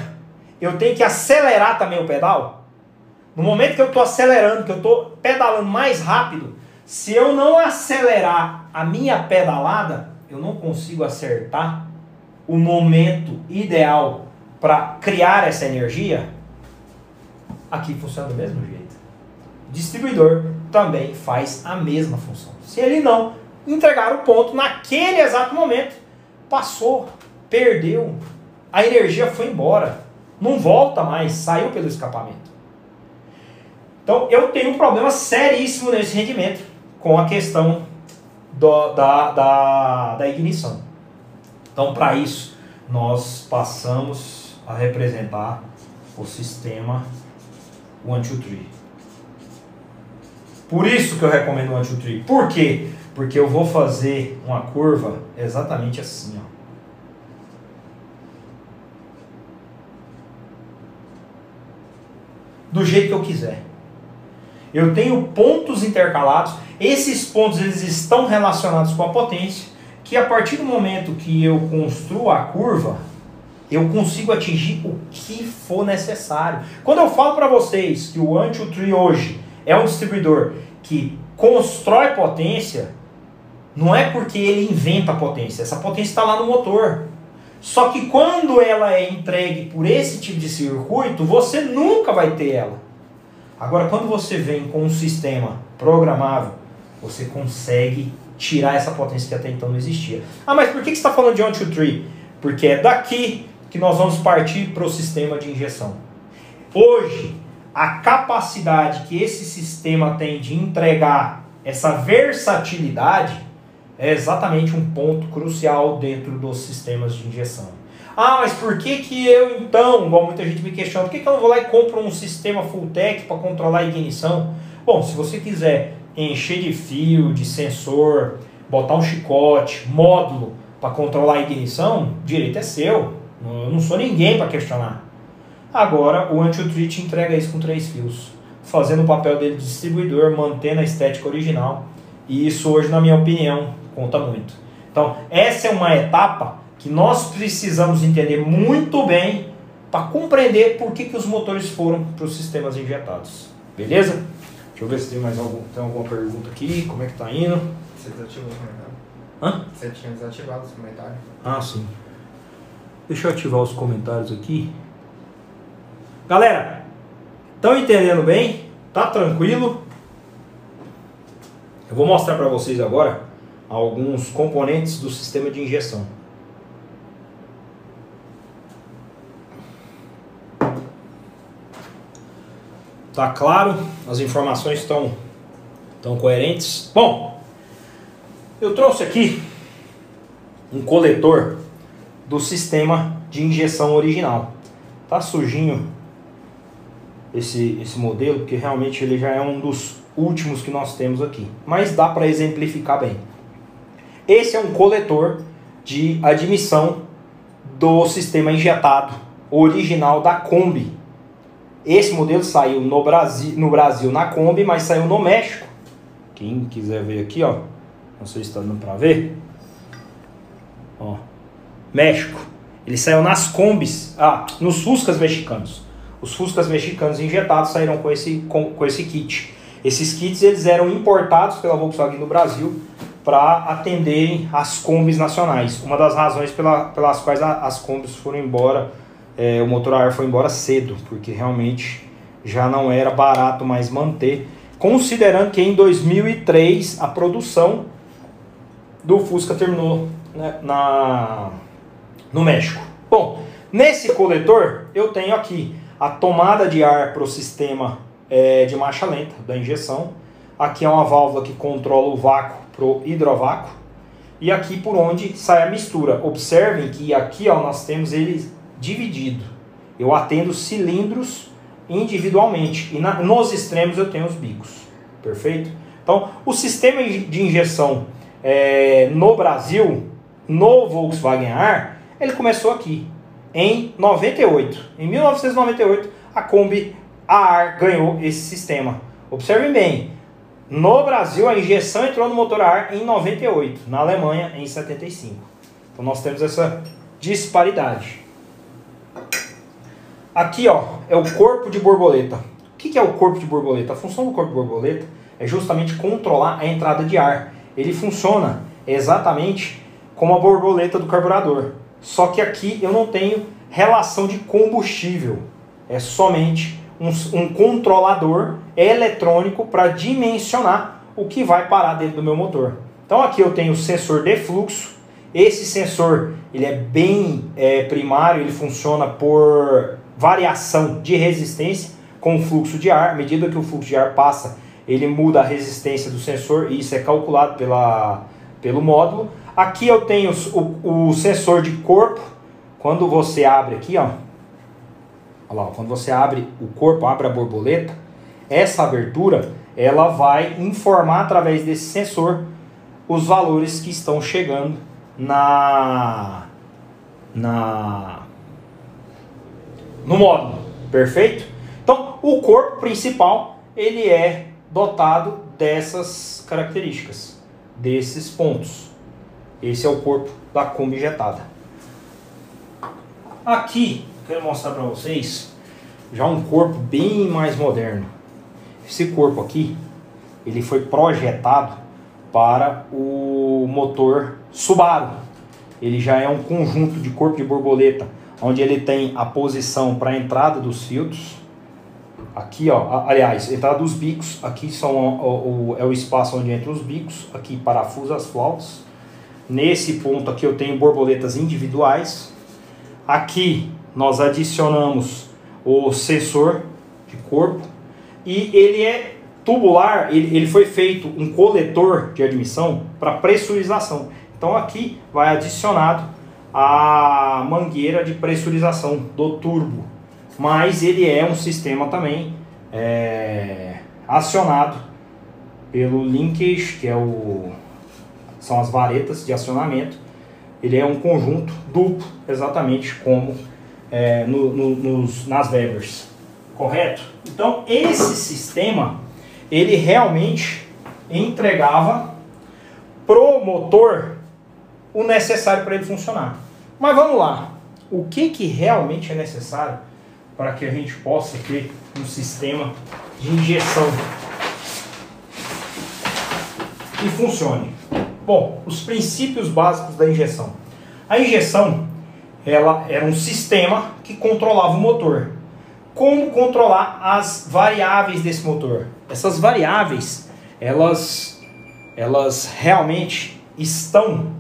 eu tenho que acelerar também o pedal? No momento que eu estou acelerando, que eu estou pedalando mais rápido, se eu não acelerar a minha pedalada, eu não consigo acertar o momento ideal para criar essa energia, aqui funciona do mesmo jeito. O distribuidor também faz a mesma função. Se ele não entregar o ponto naquele exato momento, passou, perdeu, a energia foi embora, não volta mais, saiu pelo escapamento. Então eu tenho um problema seríssimo nesse rendimento com a questão do, da, da, da ignição. Então, para isso, nós passamos a representar o sistema 1, 2, 3. Por isso que eu recomendo o 1, 2, 3. Por quê? Porque eu vou fazer uma curva exatamente assim, ó. Do jeito que eu quiser. Eu tenho pontos intercalados. Esses pontos eles estão relacionados com a potência, que a partir do momento que eu construo a curva, eu consigo atingir o que for necessário. Quando eu falo para vocês que o Anti-Tree hoje é um distribuidor que constrói potência, não é porque ele inventa potência, essa potência está lá no motor. Só que quando ela é entregue por esse tipo de circuito, você nunca vai ter ela. Agora, quando você vem com um sistema programável, você consegue tirar essa potência que até então não existia. Ah, mas por que você está falando de 1, 2, 3? Porque é daqui que nós vamos partir para o sistema de injeção. Hoje, a capacidade que esse sistema tem de entregar essa versatilidade é exatamente um ponto crucial dentro dos sistemas de injeção. Ah, mas por que, que eu então, igual muita gente me questiona, por que, que eu não vou lá e compro um sistema full tech para controlar a ignição? Bom, se você quiser encher de fio, de sensor, botar um chicote, módulo para controlar a ignição, direito é seu. Eu não sou ninguém para questionar. Agora, o Anti-Treat entrega isso com três fios, fazendo o papel dele de distribuidor, mantendo a estética original. E isso hoje, na minha opinião, conta muito. Então, essa é uma etapa que nós precisamos entender muito bem para compreender por que, que os motores foram para os sistemas injetados. Beleza? Deixa eu ver se tem mais algum, tem alguma pergunta aqui, como é que tá indo. Você desativou os comentários? Hã? Você tinha desativado os comentários? Ah, sim. Deixa eu ativar os comentários aqui. Galera, estão entendendo bem? Tá tranquilo? Eu vou mostrar para vocês agora alguns componentes do sistema de injeção. Tá claro? As informações estão estão coerentes? Bom, eu trouxe aqui um coletor do sistema de injeção original. Tá sujinho esse, esse modelo, porque realmente ele já é um dos últimos que nós temos aqui. Mas dá para exemplificar bem. Esse é um coletor de admissão do sistema injetado original da Kombi. Esse modelo saiu no Brasil, no Brasil na Kombi, mas saiu no México. Quem quiser ver aqui, ó. Não sei se está dando para ver. Ó. México. Ele saiu nas Kombis, ah, nos Fuscas mexicanos. Os Fuscas mexicanos injetados saíram com esse, com, com esse kit. Esses kits eles eram importados pela Volkswagen no Brasil para atenderem as Kombis nacionais. Uma das razões pela, pelas quais a, as Kombis foram embora, é, o motor a ar foi embora cedo, porque realmente já não era barato mais manter, considerando que em 2003 a produção do Fusca terminou né, na, no México. Bom, nesse coletor eu tenho aqui a tomada de ar para o sistema é, de marcha lenta da injeção. Aqui é uma válvula que controla o vácuo para o hidrovácuo. E aqui por onde sai a mistura. Observem que aqui ó, nós temos ele dividido. Eu atendo cilindros individualmente. E na, nos extremos eu tenho os bicos. Perfeito? Então, o sistema de injeção é, no Brasil, no Volkswagen Ar, ele começou aqui, em 98. Em 1998, a Kombi AR ganhou esse sistema. Observem bem, no Brasil a injeção entrou no motor ar em 98, na Alemanha em 75. Então nós temos essa disparidade. Aqui ó, é o corpo de borboleta. O que é o corpo de borboleta? A função do corpo de borboleta é justamente controlar a entrada de ar. Ele funciona exatamente como a borboleta do carburador. Só que aqui eu não tenho relação de combustível. É somente um, um controlador eletrônico para dimensionar o que vai parar dentro do meu motor. Então aqui eu tenho o sensor de fluxo. Esse sensor ele é bem é, primário, ele funciona por variação de resistência com o fluxo de ar. À medida que o fluxo de ar passa, ele muda a resistência do sensor e isso é calculado pela, pelo módulo. Aqui eu tenho o, o sensor de corpo. Quando você abre aqui, ó, lá, quando você abre o corpo, abre a borboleta, essa abertura ela vai informar através desse sensor os valores que estão chegando na na no módulo, perfeito? Então, o corpo principal ele é dotado dessas características, desses pontos. Esse é o corpo da Kombi injetada. Aqui, quero mostrar para vocês já um corpo bem mais moderno. Esse corpo aqui, ele foi projetado para o motor Subaru. Ele já é um conjunto de corpo de borboleta, onde ele tem a posição para a entrada dos filtros. Aqui, ó, aliás, entrada dos bicos. Aqui são o, é o espaço onde entram os bicos. Aqui parafusa as flautas. Nesse ponto aqui eu tenho borboletas individuais. Aqui nós adicionamos o sensor de corpo e ele é tubular, ele, ele foi feito um coletor de admissão para pressurização. Então aqui vai adicionado a mangueira de pressurização do turbo, mas ele é um sistema também é, acionado pelo linkage, que é o, são as varetas de acionamento. Ele é um conjunto duplo, exatamente como é, no, no, nos, nas Webers, correto? Então esse sistema ele realmente entregava pro motor o necessário para ele funcionar. Mas vamos lá, o que, que realmente é necessário para que a gente possa ter um sistema de injeção que funcione? Bom, os princípios básicos da injeção. A injeção ela era um sistema que controlava o motor. Como controlar as variáveis desse motor? Essas variáveis, elas, elas realmente estão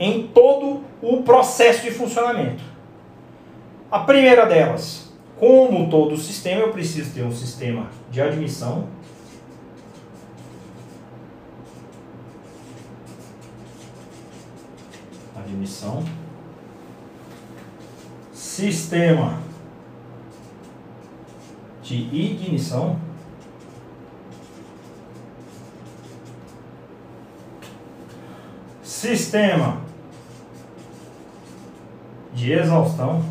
em todo o processo de funcionamento. A primeira delas, como todo sistema, eu preciso ter um sistema de admissão. Admissão. Sistema de ignição. Sistema de exaustão.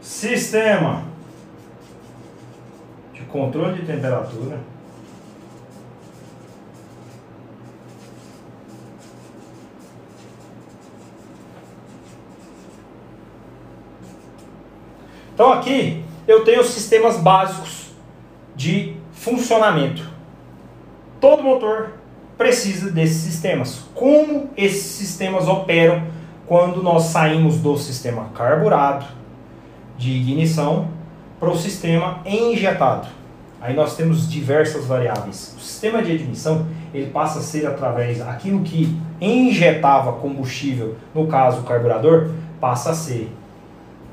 Sistema de controle de temperatura. Então aqui eu tenho os sistemas básicos de funcionamento. Todo motor precisa desses sistemas. Como esses sistemas operam quando nós saímos do sistema carburado de ignição para o sistema injetado? Aí nós temos diversas variáveis. O sistema de admissão ele passa a ser através aquilo que injetava combustível, no caso o carburador, passa a ser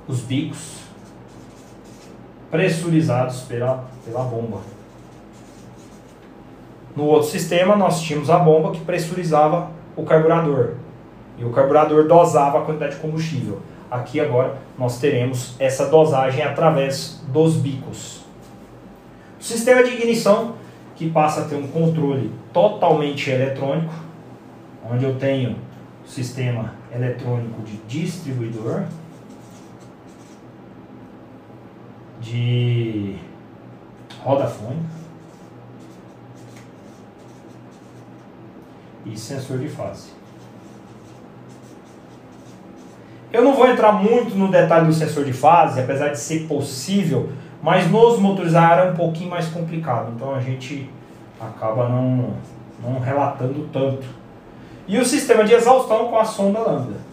os bicos pressurizados pela, pela bomba. No outro sistema, nós tínhamos a bomba que pressurizava o carburador. E o carburador dosava a quantidade de combustível. Aqui agora nós teremos essa dosagem através dos bicos. O sistema de ignição, que passa a ter um controle totalmente eletrônico, onde eu tenho o sistema eletrônico de distribuidor, de roda fônica e sensor de fase. Eu não vou entrar muito no detalhe do sensor de fase, apesar de ser possível, mas nos motorizados é um pouquinho mais complicado, então a gente acaba não, não relatando tanto. E o sistema de exaustão com a sonda lambda.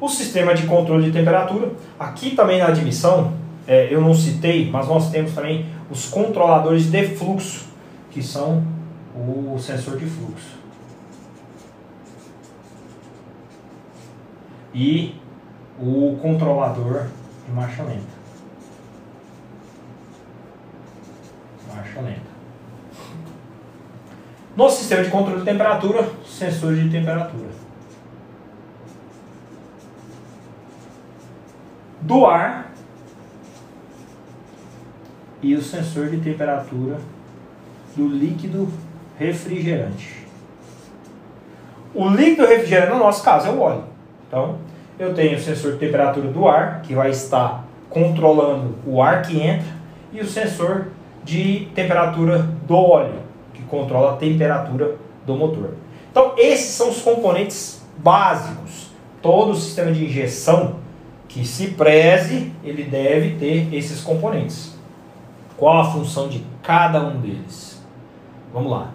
O sistema de controle de temperatura, aqui também na admissão, é, eu não citei, mas nós temos também os controladores de fluxo, que são o sensor de fluxo. E o controlador de marcha lenta. Marcha lenta. No sistema de controle de temperatura, sensor de temperatura. do ar e o sensor de temperatura do líquido refrigerante. O líquido refrigerante, no nosso caso, é o óleo. Então, eu tenho o sensor de temperatura do ar, que vai estar controlando o ar que entra, e o sensor de temperatura do óleo, que controla a temperatura do motor. Então, esses são os componentes básicos. Todo o sistema de injeção que se preze, ele deve ter esses componentes. Qual a função de cada um deles? Vamos lá.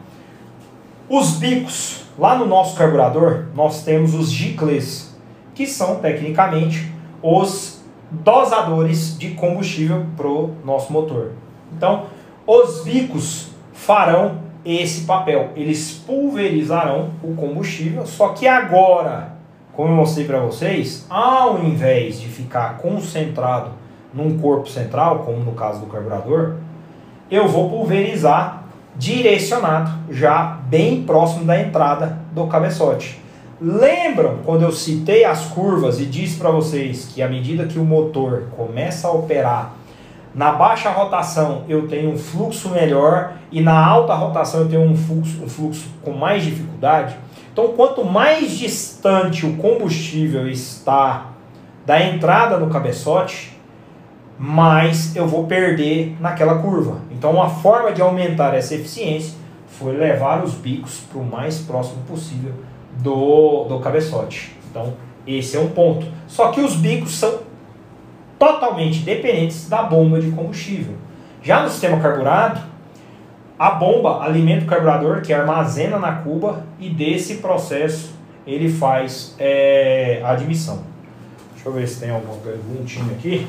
Os bicos, lá no nosso carburador, nós temos os giclês, que são tecnicamente os dosadores de combustível para o nosso motor. Então, os bicos farão esse papel. Eles pulverizarão o combustível, só que agora como eu mostrei para vocês, ao invés de ficar concentrado num corpo central, como no caso do carburador, eu vou pulverizar direcionado já bem próximo da entrada do cabeçote. Lembram quando eu citei as curvas e disse para vocês que à medida que o motor começa a operar na baixa rotação eu tenho um fluxo melhor e na alta rotação eu tenho um fluxo, um fluxo com mais dificuldade? Então, quanto mais distante o combustível está da entrada no cabeçote, mais eu vou perder naquela curva. Então, uma forma de aumentar essa eficiência foi levar os bicos para o mais próximo possível do, do cabeçote. Então, esse é um ponto. Só que os bicos são totalmente dependentes da bomba de combustível. Já no sistema carburado, a bomba alimenta o carburador que armazena na cuba e desse processo ele faz é, a admissão. Deixa eu ver se tem alguma perguntinha aqui.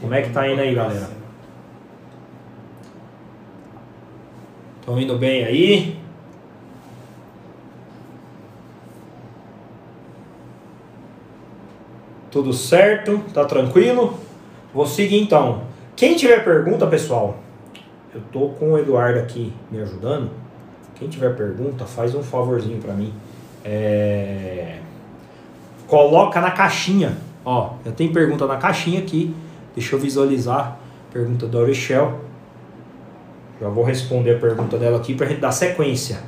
Como é que tá indo aí, galera? Estão indo bem aí? Tudo certo? Tá tranquilo? Vou seguir então. Quem tiver pergunta, pessoal, eu tô com o Eduardo aqui me ajudando. Quem tiver pergunta, faz um favorzinho para mim. É... Coloca na caixinha. Ó, eu tenho pergunta na caixinha aqui. Deixa eu visualizar. Pergunta da Aurichel. Já vou responder a pergunta dela aqui pra gente dar sequência.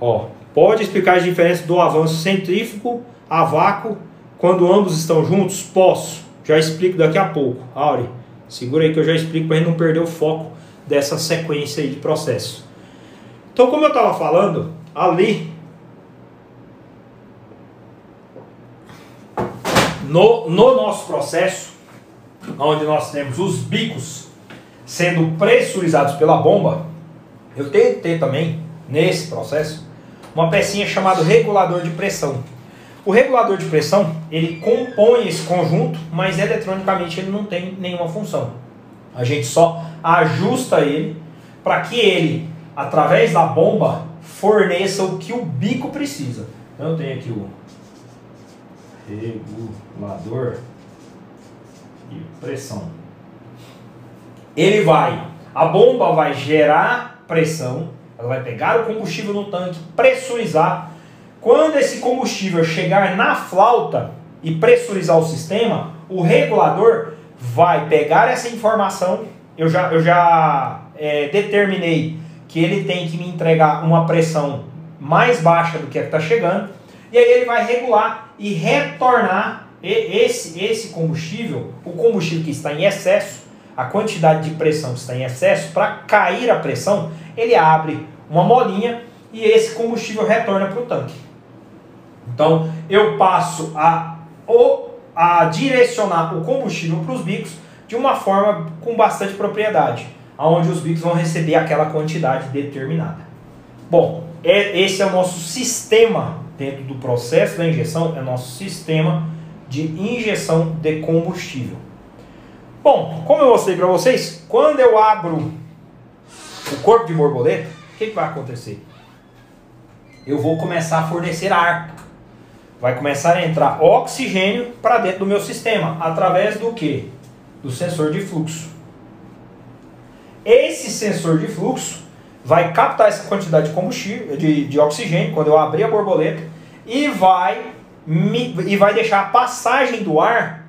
Ó, pode explicar as diferenças do avanço centrífugo a vácuo quando ambos estão juntos? Posso. Já explico daqui a pouco. Auri, segura aí que eu já explico para a gente não perder o foco dessa sequência aí de processo. Então, como eu estava falando, ali no, no nosso processo, onde nós temos os bicos sendo pressurizados pela bomba, eu ter também, nesse processo, uma pecinha chamada regulador de pressão. O regulador de pressão, ele compõe esse conjunto, mas eletronicamente ele não tem nenhuma função. A gente só ajusta ele para que ele, através da bomba, forneça o que o bico precisa. Então eu tenho aqui o regulador de pressão. Ele vai, a bomba vai gerar pressão, ela vai pegar o combustível no tanque, pressurizar quando esse combustível chegar na flauta e pressurizar o sistema, o regulador vai pegar essa informação. Eu já, eu já é, determinei que ele tem que me entregar uma pressão mais baixa do que a que está chegando. E aí ele vai regular e retornar esse, esse combustível, o combustível que está em excesso, a quantidade de pressão que está em excesso, para cair a pressão, ele abre uma molinha e esse combustível retorna para o tanque. Então eu passo a a direcionar o combustível para os bicos de uma forma com bastante propriedade, onde os bicos vão receber aquela quantidade determinada. Bom, é, esse é o nosso sistema dentro do processo da injeção, é nosso sistema de injeção de combustível. Bom, como eu mostrei para vocês, quando eu abro o corpo de borboleta, o que, que vai acontecer? Eu vou começar a fornecer ar. Vai começar a entrar oxigênio para dentro do meu sistema, através do que? Do sensor de fluxo. Esse sensor de fluxo vai captar essa quantidade de combustível, de, de oxigênio, quando eu abrir a borboleta, e vai, me, e vai deixar a passagem do ar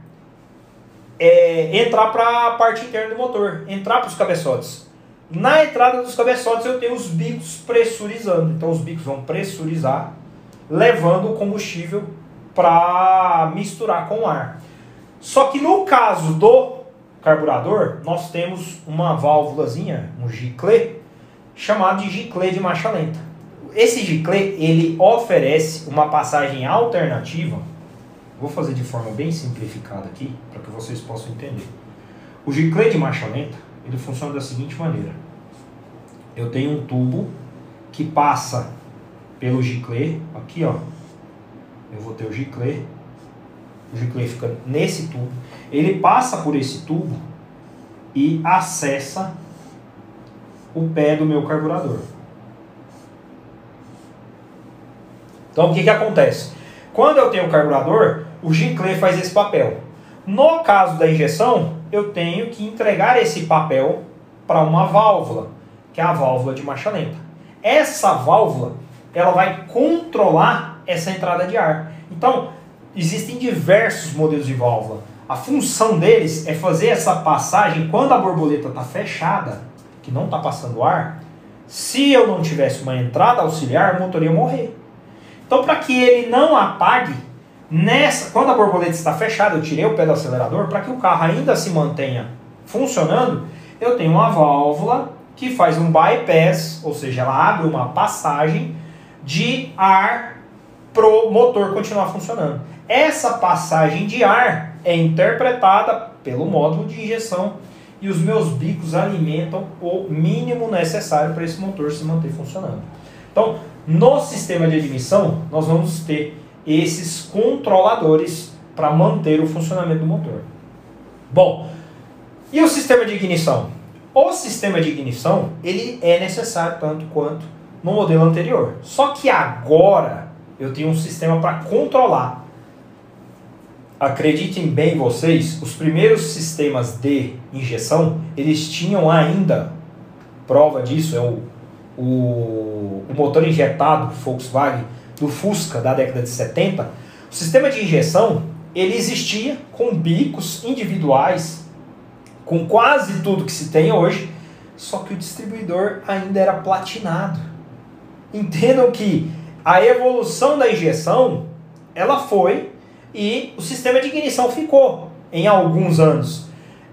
é, entrar para a parte interna do motor, entrar para os cabeçotes. Na entrada dos cabeçotes eu tenho os bicos pressurizando. Então os bicos vão pressurizar, levando o combustível para misturar com o ar. Só que no caso do carburador, nós temos uma válvulazinha, um giclê, chamado de giclê de marcha lenta. Esse giclê, ele oferece uma passagem alternativa, vou fazer de forma bem simplificada aqui, para que vocês possam entender. O giclê de marcha lenta, ele funciona da seguinte maneira. Eu tenho um tubo que passa pelo giclê, aqui ó, eu vou ter o giclê, o giclê fica nesse tubo, ele passa por esse tubo e acessa o pé do meu carburador. Então o que, que acontece? Quando eu tenho o carburador, o giclê faz esse papel. No caso da injeção, eu tenho que entregar esse papel para uma válvula, que é a válvula de marcha lenta. Essa válvula, ela vai controlar essa entrada de ar. Então, existem diversos modelos de válvula. A função deles é fazer essa passagem quando a borboleta está fechada, que não está passando ar. Se eu não tivesse uma entrada auxiliar, o motor ia morrer. Então, para que ele não apague, nessa, quando a borboleta está fechada, eu tirei o pé do acelerador, para que o carro ainda se mantenha funcionando, eu tenho uma válvula que faz um bypass, ou seja, ela abre uma passagem de ar para o motor continuar funcionando. Essa passagem de ar é interpretada pelo módulo de injeção e os meus bicos alimentam o mínimo necessário para esse motor se manter funcionando. Então, no sistema de admissão, nós vamos ter esses controladores para manter o funcionamento do motor. Bom, e o sistema de ignição? O sistema de ignição, ele é necessário tanto quanto no modelo anterior. Só que agora eu tenho um sistema para controlar. Acreditem bem vocês, os primeiros sistemas de injeção, eles tinham ainda, prova disso é o o, o motor injetado Volkswagen do Fusca da década de 70, o sistema de injeção ele existia com bicos individuais, com quase tudo que se tem hoje, só que o distribuidor ainda era platinado. Entendam que a evolução da injeção ela foi e o sistema de ignição ficou em alguns anos.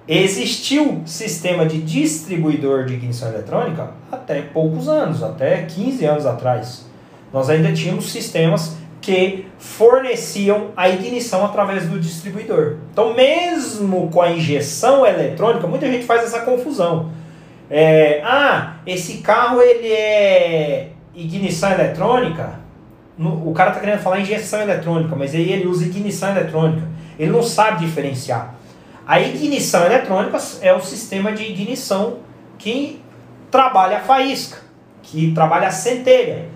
Existiu sistema de distribuidor de ignição eletrônica até poucos anos, até 15 anos atrás. Nós ainda tínhamos sistemas que forneciam a ignição através do distribuidor. Então, mesmo com a injeção eletrônica, muita gente faz essa confusão. É, ah, esse carro ele é ignição eletrônica. O cara está querendo falar injeção eletrônica, mas aí ele usa ignição eletrônica. Ele não sabe diferenciar. A ignição eletrônica é o sistema de ignição que trabalha a faísca, que trabalha a centelha.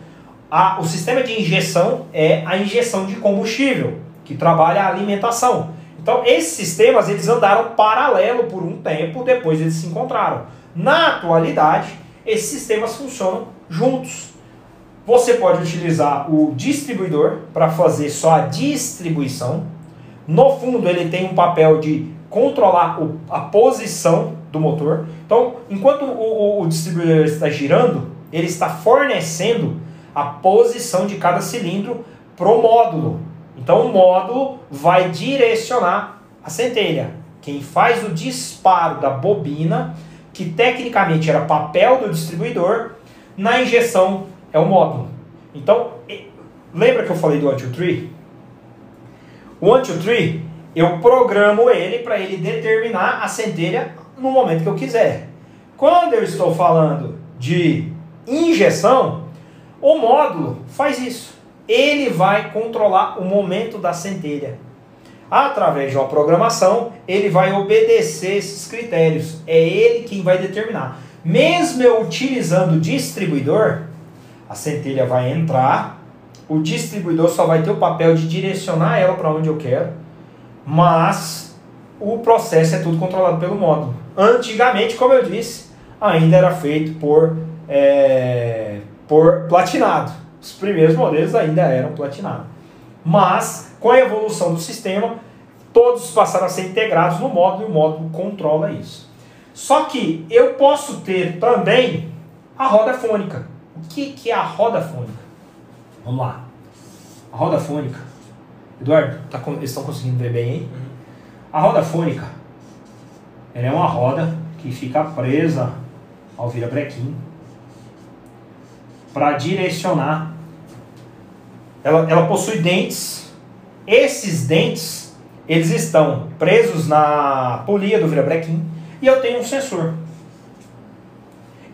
A, o sistema de injeção é a injeção de combustível, que trabalha a alimentação. Então, esses sistemas eles andaram paralelo por um tempo, depois eles se encontraram. Na atualidade, esses sistemas funcionam juntos. Você pode utilizar o distribuidor para fazer só a distribuição. No fundo, ele tem um papel de controlar o, a posição do motor. Então, enquanto o, o, o distribuidor está girando, ele está fornecendo a posição de cada cilindro para o módulo. Então, o módulo vai direcionar a centelha. Quem faz o disparo da bobina, que tecnicamente era papel do distribuidor, na injeção é o módulo. Então, lembra que eu falei do anti tree? O 1, 2, 3, eu programo ele para ele determinar a centelha no momento que eu quiser. Quando eu estou falando de injeção, o módulo faz isso. Ele vai controlar o momento da centelha. Através de uma programação, ele vai obedecer esses critérios. É ele quem vai determinar. Mesmo eu utilizando distribuidor, a centelha vai entrar, o distribuidor só vai ter o papel de direcionar ela para onde eu quero, mas o processo é tudo controlado pelo módulo. Antigamente, como eu disse, ainda era feito por, é, por platinado. Os primeiros modelos ainda eram platinados. Mas, com a evolução do sistema, todos passaram a ser integrados no módulo e o módulo controla isso. Só que eu posso ter também a roda fônica. O que, que é a roda fônica? Vamos lá. A roda fônica. Eduardo, tá, eles estão conseguindo ver bem aí? Uhum. A roda fônica ela é uma roda que fica presa ao virabrequim para direcionar. Ela, ela possui dentes. Esses dentes eles estão presos na polia do virabrequim e eu tenho um sensor.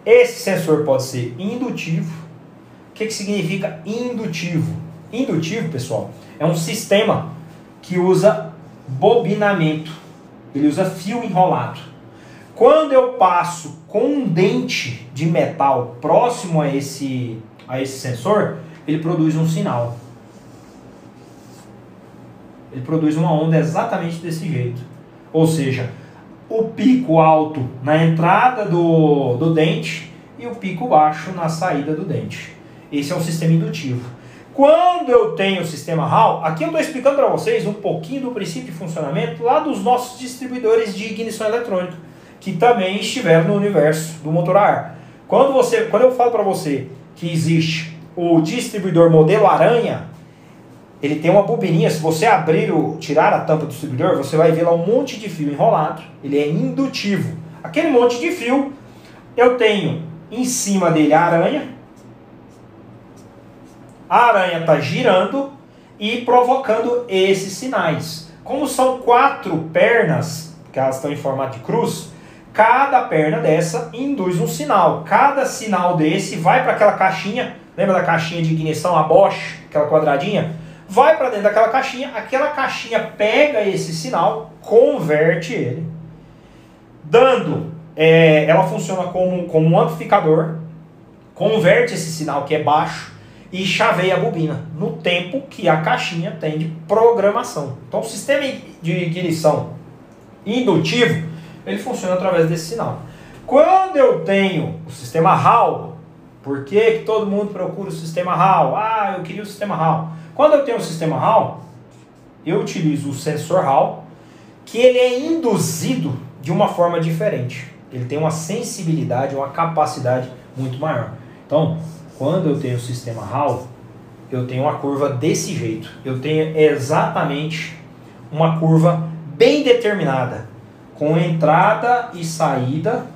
Esse sensor pode ser indutivo. O que, que significa indutivo? Indutivo, pessoal, é um sistema que usa bobinamento. Ele usa fio enrolado. Quando eu passo com um dente de metal próximo a esse, a esse sensor, ele produz um sinal. Ele produz uma onda exatamente desse jeito. Ou seja, o pico alto na entrada do, do dente e o pico baixo na saída do dente. Esse é um sistema indutivo. Quando eu tenho o sistema HAL, aqui eu estou explicando para vocês um pouquinho do princípio de funcionamento lá dos nossos distribuidores de ignição eletrônica, que também estiveram no universo do motor a ar. Quando, você, quando eu falo para você que existe o distribuidor modelo aranha, ele tem uma bobininha, se você abrir o, tirar a tampa do distribuidor, você vai ver lá um monte de fio enrolado. Ele é indutivo. Aquele monte de fio, eu tenho em cima dele a aranha. A aranha está girando e provocando esses sinais. Como são quatro pernas, que elas estão em formato de cruz, cada perna dessa induz um sinal. Cada sinal desse vai para aquela caixinha, lembra da caixinha de ignição, a Bosch, aquela quadradinha? Vai para dentro daquela caixinha, aquela caixinha pega esse sinal, converte ele, dando, é, ela funciona como, como um amplificador, converte esse sinal que é baixo e chaveia a bobina no tempo que a caixinha tem de programação. Então o sistema de ignição indutivo, ele funciona através desse sinal. Quando eu tenho o sistema HAL, por que, que todo mundo procura o sistema HAL? Ah, eu queria o sistema HAL. Quando eu tenho o sistema HAL, eu utilizo o sensor HAL, que ele é induzido de uma forma diferente. Ele tem uma sensibilidade, uma capacidade muito maior. Então, quando eu tenho o sistema HAL, eu tenho uma curva desse jeito. Eu tenho exatamente uma curva bem determinada, com entrada e saída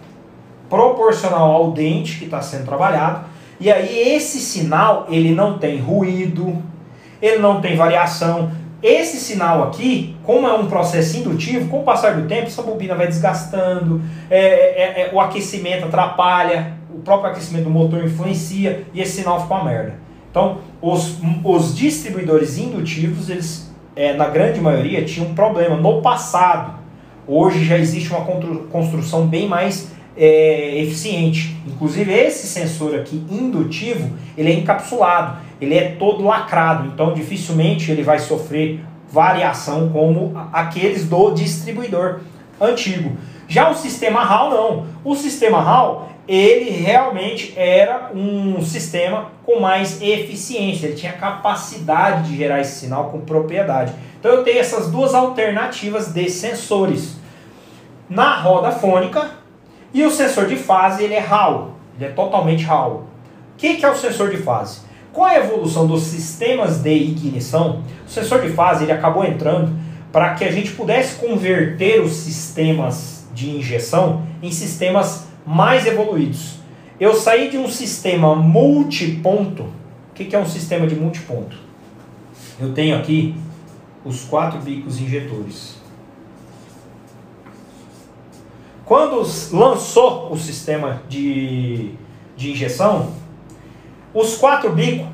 proporcional ao dente que está sendo trabalhado. E aí esse sinal ele não tem ruído, ele não tem variação. Esse sinal aqui, como é um processo indutivo, com o passar do tempo, essa bobina vai desgastando, é, é, é, o aquecimento atrapalha, o próprio aquecimento do motor influencia e esse sinal fica uma merda. Então, os, os distribuidores indutivos, eles, é, na grande maioria, tinham um problema no passado. Hoje já existe uma construção bem mais é, eficiente. Inclusive, esse sensor aqui indutivo, ele é encapsulado ele é todo lacrado, então dificilmente ele vai sofrer variação como aqueles do distribuidor antigo. Já o sistema HAL não. O sistema HAL, ele realmente era um sistema com mais eficiência, ele tinha capacidade de gerar esse sinal com propriedade. Então eu tenho essas duas alternativas de sensores. Na roda fônica e o sensor de fase, ele é HAL, ele é totalmente HAL. O que, que é o sensor de fase? Com a evolução dos sistemas de ignição, o sensor de fase ele acabou entrando para que a gente pudesse converter os sistemas de injeção em sistemas mais evoluídos. Eu saí de um sistema multiponto. O que é um sistema de multiponto? Eu tenho aqui os quatro bicos injetores. Quando lançou o sistema de, de injeção, os quatro bicos,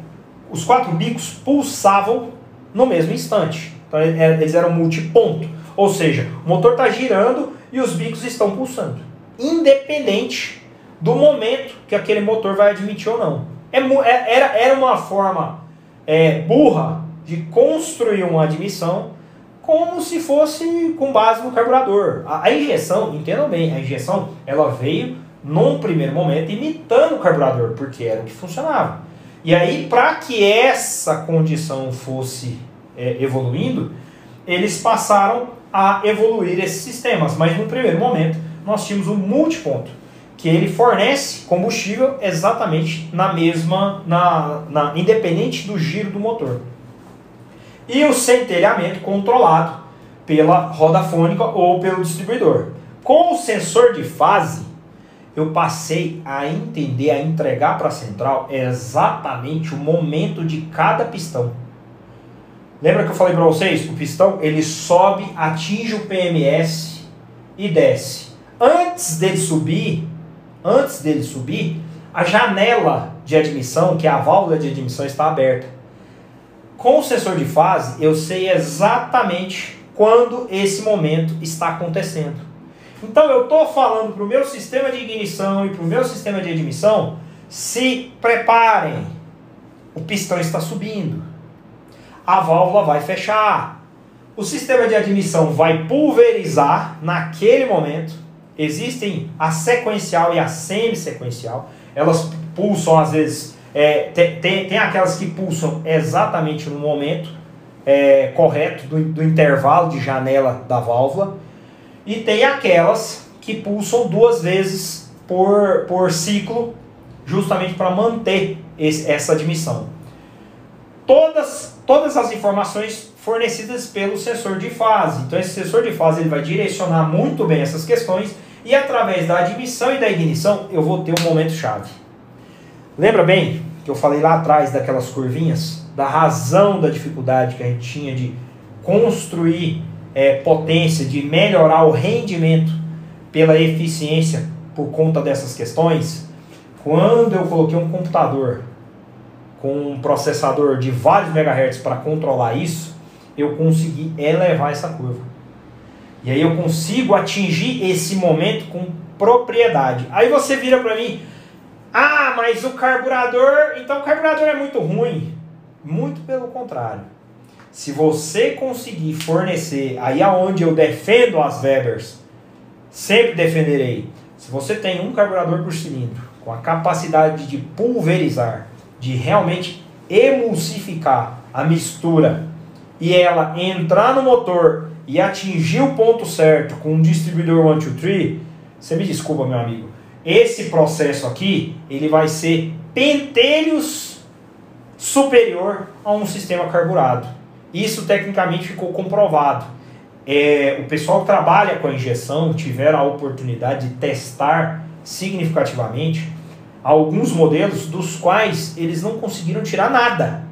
os quatro bicos pulsavam no mesmo instante. Então eles eram multiponto, ou seja, o motor está girando e os bicos estão pulsando, independente do momento que aquele motor vai admitir ou não. É, é era, era uma forma é, burra de construir uma admissão como se fosse com base no carburador. A, a, injeção, entendam bem, a injeção ela veio num primeiro momento imitando o carburador, porque era o que funcionava. E aí, para que essa condição fosse é, evoluindo, eles passaram a evoluir esses sistemas. Mas no primeiro momento, nós tínhamos um multiponto, que ele fornece combustível exatamente na mesma, na, na independente do giro do motor e o centelhamento controlado pela roda fônica ou pelo distribuidor. Com o sensor de fase, eu passei a entender, a entregar para a central exatamente o momento de cada pistão. Lembra que eu falei para vocês? O pistão ele sobe, atinge o PMS e desce. Antes dele subir, antes dele subir, a janela de admissão, que é a válvula de admissão, está aberta. Com o sensor de fase, eu sei exatamente quando esse momento está acontecendo. Então eu estou falando para o meu sistema de ignição e para o meu sistema de admissão, se preparem, o pistão está subindo, a válvula vai fechar, o sistema de admissão vai pulverizar naquele momento. Existem a sequencial e a semi-sequencial, elas pulsam às vezes é, tem, tem, tem, aquelas que pulsam exatamente no momento é, correto do, do intervalo de janela da válvula. E tem aquelas que pulsam duas vezes por, por ciclo, justamente para manter esse, essa admissão. Todas, todas as informações fornecidas pelo sensor de fase. Então esse sensor de fase ele vai direcionar muito bem essas questões e através da admissão e da ignição eu vou ter um momento chave. Lembra bem que eu falei lá atrás daquelas curvinhas, da razão da dificuldade que a gente tinha de construir é, potência, de melhorar o rendimento pela eficiência por conta dessas questões? Quando eu coloquei um computador com um processador de vários megahertz para controlar isso, eu consegui elevar essa curva. E aí eu consigo atingir esse momento com propriedade. Aí você vira para mim, ah, mas o carburador. Então o carburador é muito ruim. Muito pelo contrário. Se você conseguir fornecer, aí aonde eu defendo as Webers, sempre defenderei. Se você tem um carburador por cilindro com a capacidade de pulverizar, de realmente emulsificar a mistura e ela entrar no motor e atingir o ponto certo com um distribuidor 1, 2, 3, você me desculpa, meu amigo, esse processo aqui, ele vai ser pentelhos superior a um sistema carburado. Isso tecnicamente ficou comprovado. É, o pessoal que trabalha com a injeção tiveram a oportunidade de testar significativamente alguns modelos dos quais eles não conseguiram tirar nada.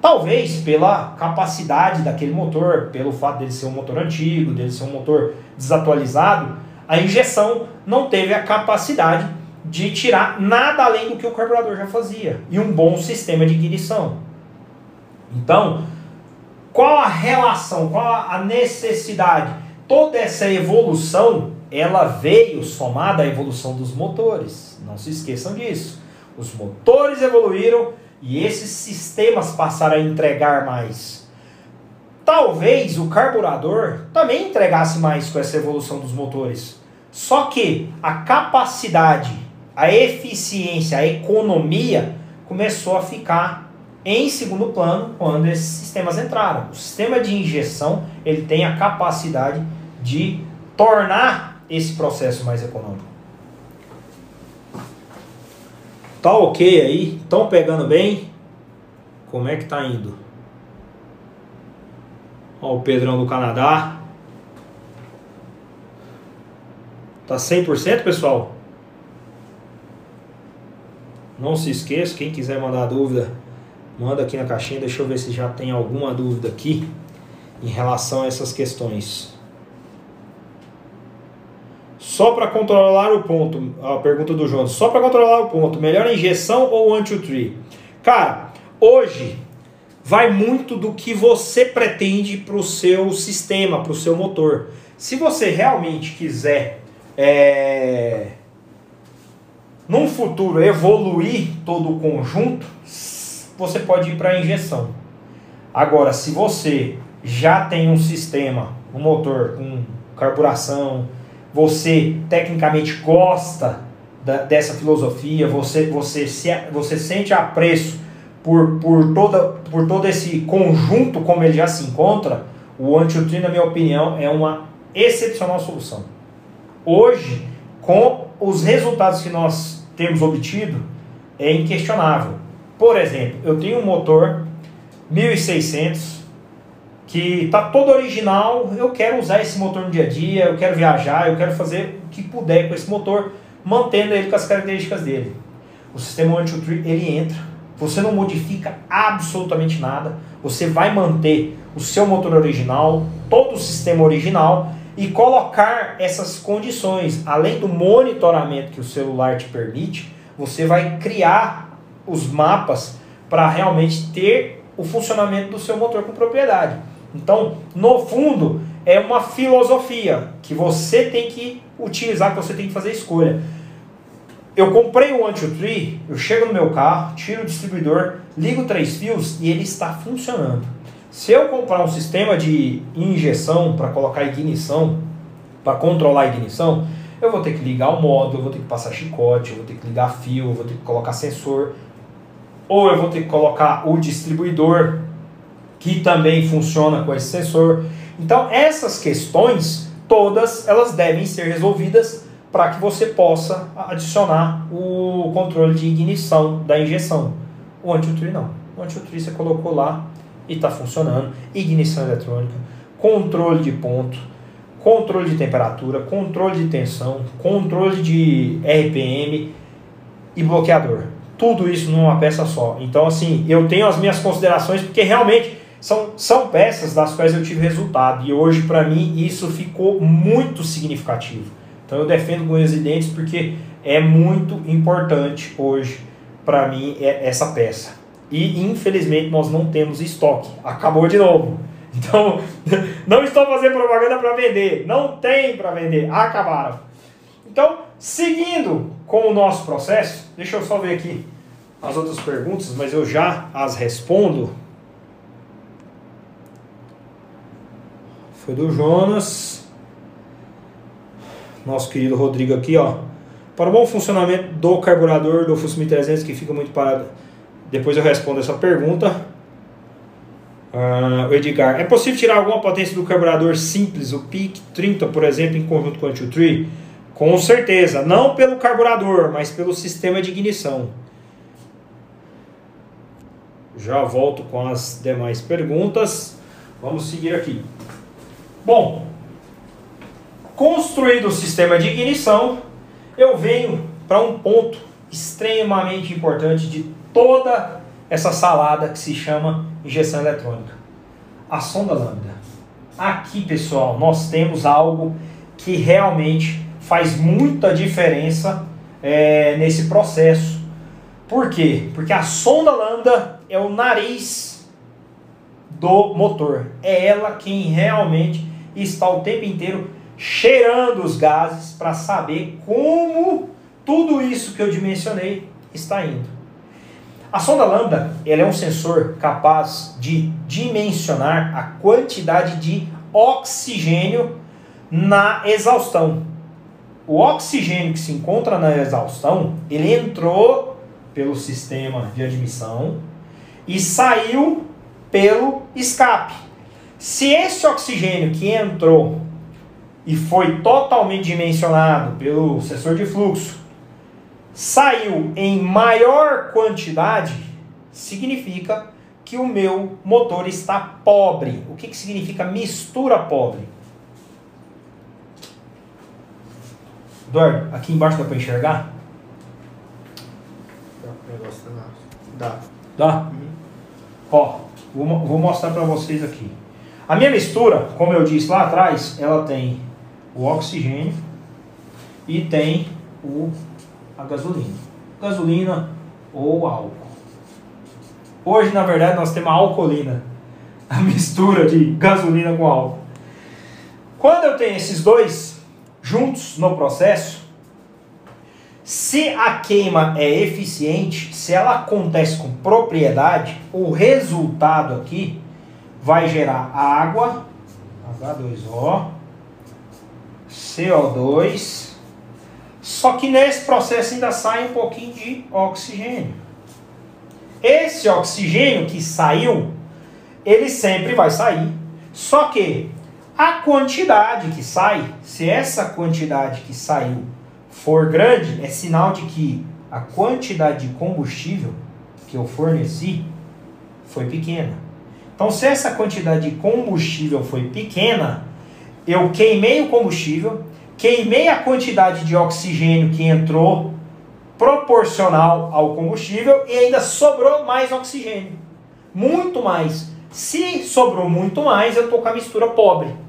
Talvez pela capacidade daquele motor, pelo fato dele ser um motor antigo, dele ser um motor desatualizado, a injeção não teve a capacidade de tirar nada além do que o carburador já fazia e um bom sistema de ignição. Então, qual a relação, qual a necessidade? Toda essa evolução, ela veio somada à evolução dos motores. Não se esqueçam disso. Os motores evoluíram e esses sistemas passaram a entregar mais. Talvez o carburador também entregasse mais com essa evolução dos motores. Só que a capacidade, a eficiência, a economia começou a ficar em segundo plano quando esses sistemas entraram. O sistema de injeção ele tem a capacidade de tornar esse processo mais econômico. Tá ok aí? Estão pegando bem? Como é que tá indo? Ó, o Pedrão do Canadá. Tá 100%, pessoal? Não se esqueça, quem quiser mandar dúvida, manda aqui na caixinha. Deixa eu ver se já tem alguma dúvida aqui. em relação a essas questões. Só para controlar o ponto, a pergunta do João, só para controlar o ponto, melhor injeção ou anti-tree? Cara, hoje vai muito do que você pretende para o seu sistema, para o seu motor. Se você realmente quiser, é, num futuro, evoluir todo o conjunto, você pode ir para a injeção. Agora, se você já tem um sistema, um motor com carburação, você tecnicamente gosta da, dessa filosofia, você, você, se, você sente apreço por, por, toda, por todo esse conjunto como ele já se encontra, o antiutrino, na minha opinião, é uma excepcional solução. Hoje, com os resultados que nós temos obtido, é inquestionável. Por exemplo, eu tenho um motor 1600 que está todo original, eu quero usar esse motor no dia a dia, eu quero viajar, eu quero fazer o que puder com esse motor, mantendo ele com as características dele. O sistema anti-tree, ele entra, você não modifica absolutamente nada, você vai manter o seu motor original, todo o sistema original e colocar essas condições, além do monitoramento que o celular te permite, você vai criar os mapas para realmente ter o funcionamento do seu motor com propriedade. Então, no fundo, é uma filosofia que você tem que utilizar, que você tem que fazer escolha. Eu comprei o anti-tree, eu chego no meu carro, tiro o distribuidor, ligo três fios e ele está funcionando. Se eu comprar um sistema de injeção para colocar ignição, para controlar a ignição, eu vou ter que ligar o módulo, eu vou ter que passar chicote, eu vou ter que ligar fio, eu vou ter que colocar sensor, ou eu vou ter que colocar o distribuidor que também funciona com esse sensor. Então, essas questões todas elas devem ser resolvidas para que você possa adicionar o controle de ignição da injeção. O anti-tree não. O anti-tree você colocou lá e está funcionando. Ignição eletrônica, controle de ponto, controle de temperatura, controle de tensão, controle de RPM e bloqueador. Tudo isso numa peça só. Então, assim, eu tenho as minhas considerações porque realmente são, são peças das quais eu tive resultado e hoje para mim isso ficou muito significativo. Então eu defendo com os dentes porque é muito importante hoje para mim é essa peça. E infelizmente nós não temos estoque. Acabou de novo. Então, não estou fazendo propaganda para vender. Não tem para vender. Acabaram. Então, seguindo com o nosso processo, deixa eu só ver aqui as outras perguntas, mas eu já as respondo. Foi do Jonas. Nosso querido Rodrigo aqui, ó. Para o bom funcionamento do carburador do Fusca 1300 que fica muito parado. Depois eu respondo essa pergunta. Uh, o Edgar, é possível tirar alguma potência do carburador simples, o PIC 30, por exemplo, em conjunto com o Anti-Tree? Com certeza, não pelo carburador, mas pelo sistema de ignição. Já volto com as demais perguntas. Vamos seguir aqui. Bom, construído o sistema de ignição, eu venho para um ponto extremamente importante de toda essa salada que se chama injeção eletrônica. A sonda lambda. Aqui, pessoal, nós temos algo que realmente faz muita diferença é, nesse processo. Por quê? Porque a sonda lambda é o nariz do motor. É ela quem realmente está o tempo inteiro cheirando os gases para saber como tudo isso que eu dimensionei está indo. A sonda lambda ela é um sensor capaz de dimensionar a quantidade de oxigênio na exaustão. O oxigênio que se encontra na exaustão, ele entrou pelo sistema de admissão e saiu pelo escape. Se esse oxigênio que entrou e foi totalmente dimensionado pelo sensor de fluxo saiu em maior quantidade, significa que o meu motor está pobre. O que, que significa mistura pobre? Eduardo, aqui embaixo dá para enxergar? Dá. Dá? Uhum. Ó, vou, vou mostrar para vocês aqui. A minha mistura, como eu disse lá atrás, ela tem o oxigênio e tem o, a gasolina. Gasolina ou álcool. Hoje, na verdade, nós temos a alcoolina, a mistura de gasolina com álcool. Quando eu tenho esses dois juntos no processo, se a queima é eficiente, se ela acontece com propriedade, o resultado aqui vai gerar água, H2O, CO2, só que nesse processo ainda sai um pouquinho de oxigênio. Esse oxigênio que saiu, ele sempre vai sair. Só que a quantidade que sai, se essa quantidade que saiu for grande, é sinal de que a quantidade de combustível que eu forneci foi pequena. Então, se essa quantidade de combustível foi pequena, eu queimei o combustível, queimei a quantidade de oxigênio que entrou proporcional ao combustível e ainda sobrou mais oxigênio. Muito mais. Se sobrou muito mais, eu estou com a mistura pobre.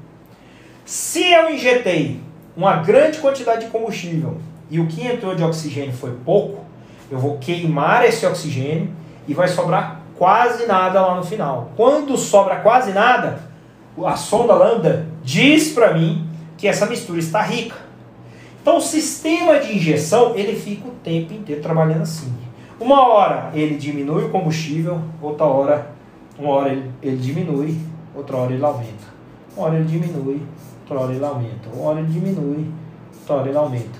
Se eu injetei uma grande quantidade de combustível e o que entrou de oxigênio foi pouco, eu vou queimar esse oxigênio e vai sobrar quase nada lá no final. Quando sobra quase nada, a sonda lambda diz para mim que essa mistura está rica. Então o sistema de injeção ele fica o tempo inteiro trabalhando assim. Uma hora ele diminui o combustível, outra hora, uma hora ele, ele diminui, outra hora ele aumenta. Uma hora ele diminui, hora ele aumenta. Hora ele diminui, outra hora ele aumenta.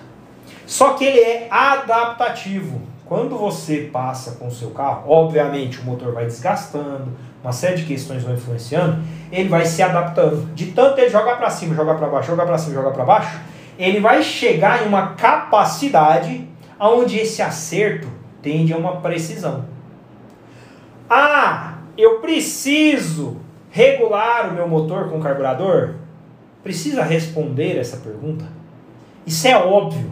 Só que ele é adaptativo. Quando você passa com o seu carro, obviamente o motor vai desgastando, uma série de questões vão influenciando, ele vai se adaptando. De tanto ele jogar para cima, jogar para baixo, jogar para cima, jogar para baixo, ele vai chegar em uma capacidade onde esse acerto tende a uma precisão. Ah, eu preciso regular o meu motor com carburador? Precisa responder essa pergunta? Isso é óbvio.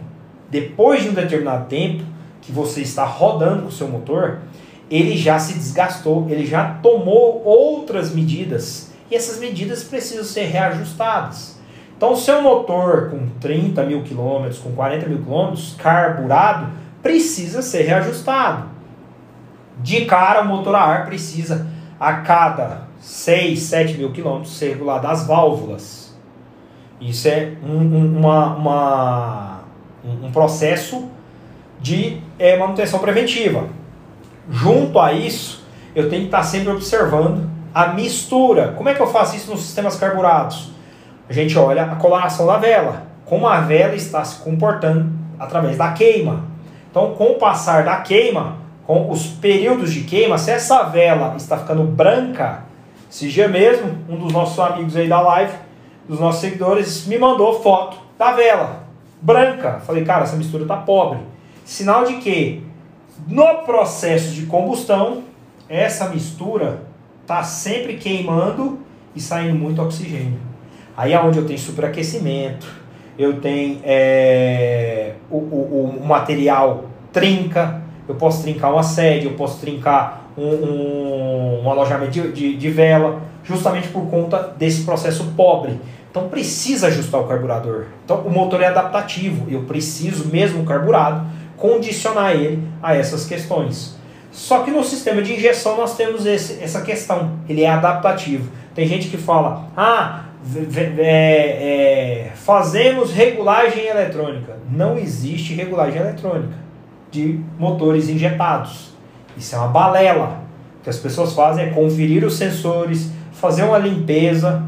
Depois de um determinado tempo que você está rodando com o seu motor, ele já se desgastou, ele já tomou outras medidas e essas medidas precisam ser reajustadas. Então, seu motor com 30 mil quilômetros, com 40 mil quilômetros, carburado, precisa ser reajustado. De cara, o motor a ar precisa, a cada 6, 7 mil quilômetros, ser regulado as válvulas. Isso é um, um, uma, uma, um processo de é, manutenção preventiva. Junto a isso, eu tenho que estar sempre observando a mistura. Como é que eu faço isso nos sistemas carburados? A gente olha a coloração da vela, como a vela está se comportando através da queima. Então, com o passar da queima, com os períodos de queima, se essa vela está ficando branca, esse dia mesmo, um dos nossos amigos aí da live, dos nossos seguidores, me mandou foto da vela branca. Falei, cara, essa mistura está pobre. Sinal de que no processo de combustão, essa mistura está sempre queimando e saindo muito oxigênio. Aí é onde eu tenho superaquecimento, eu tenho é, o, o, o, material trinca, eu posso trincar uma sede, eu posso trincar um, um, um alojamento de, de, de vela, justamente por conta desse processo pobre. Então precisa ajustar o carburador. Então o motor é adaptativo, eu preciso mesmo carburado condicionar ele a essas questões. Só que no sistema de injeção nós temos esse, essa questão, ele é adaptativo. Tem gente que fala, ah, é, é, fazemos regulagem eletrônica. Não existe regulagem eletrônica de motores injetados. Isso é uma balela. O que as pessoas fazem é conferir os sensores, fazer uma limpeza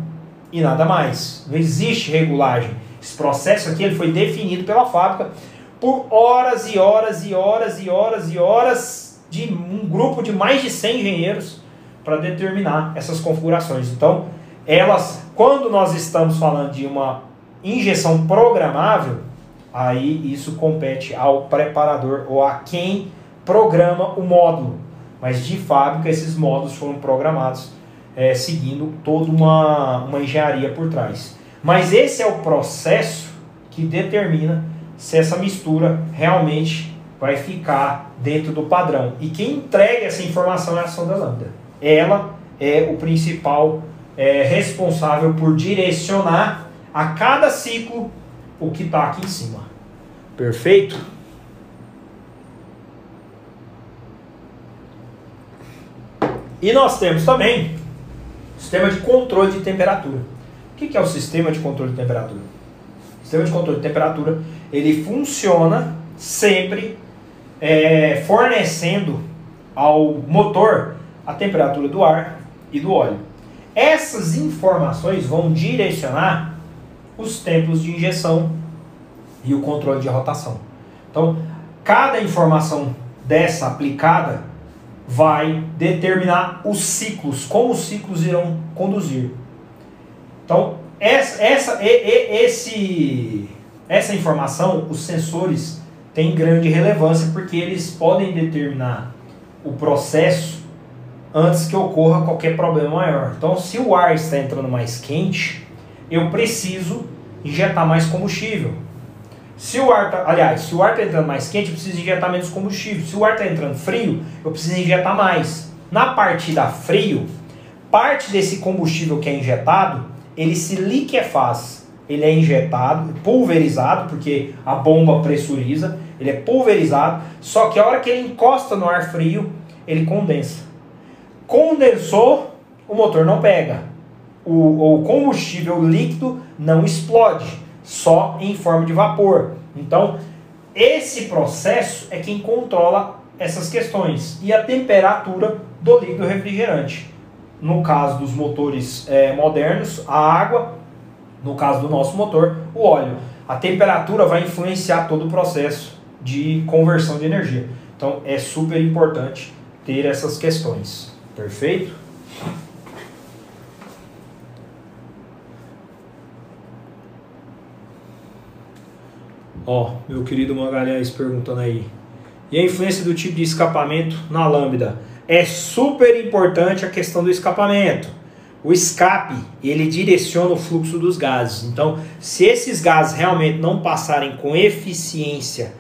e nada mais. Não existe regulagem. Esse processo aqui ele foi definido pela fábrica por horas e horas e horas e horas e horas de um grupo de mais de 100 engenheiros para determinar essas configurações. Então, elas, quando nós estamos falando de uma injeção programável, aí isso compete ao preparador ou a quem programa o módulo. Mas de fábrica, esses módulos foram programados é, seguindo toda uma, uma engenharia por trás. Mas esse é o processo que determina se essa mistura realmente vai ficar dentro do padrão. E quem entrega essa informação é a sonda lambda. Ela é o principal é responsável por direcionar a cada ciclo o que está aqui em cima. Perfeito? E nós temos também sistema de controle de temperatura. O que é o sistema de controle de temperatura? O sistema de controle de temperatura ele funciona sempre é, fornecendo ao motor a temperatura do ar e do óleo. Essas informações vão direcionar os tempos de injeção e o controle de rotação. Então, cada informação dessa aplicada vai determinar os ciclos, como os ciclos irão conduzir. Então, essa, essa, esse, essa informação, os sensores têm grande relevância porque eles podem determinar o processo antes que ocorra qualquer problema maior. Então, se o ar está entrando mais quente, eu preciso injetar mais combustível. Se o ar tá, aliás, se o ar está entrando mais quente, eu preciso injetar menos combustível. Se o ar está entrando frio, eu preciso injetar mais. Na partida frio, parte desse combustível que é injetado, ele se liquefaz. Ele é injetado, pulverizado, porque a bomba pressuriza, ele é pulverizado, só que a hora que ele encosta no ar frio, ele condensa. Condensou, o motor não pega. O, o combustível líquido não explode, só em forma de vapor. Então, esse processo é quem controla essas questões e a temperatura do líquido refrigerante. No caso dos motores é, modernos, a água, no caso do nosso motor, o óleo. A temperatura vai influenciar todo o processo de conversão de energia. Então é super importante ter essas questões. Perfeito? Ó, meu querido Magalhães perguntando aí. E a influência do tipo de escapamento na lambda? É super importante a questão do escapamento. O escape, ele direciona o fluxo dos gases. Então, se esses gases realmente não passarem com eficiência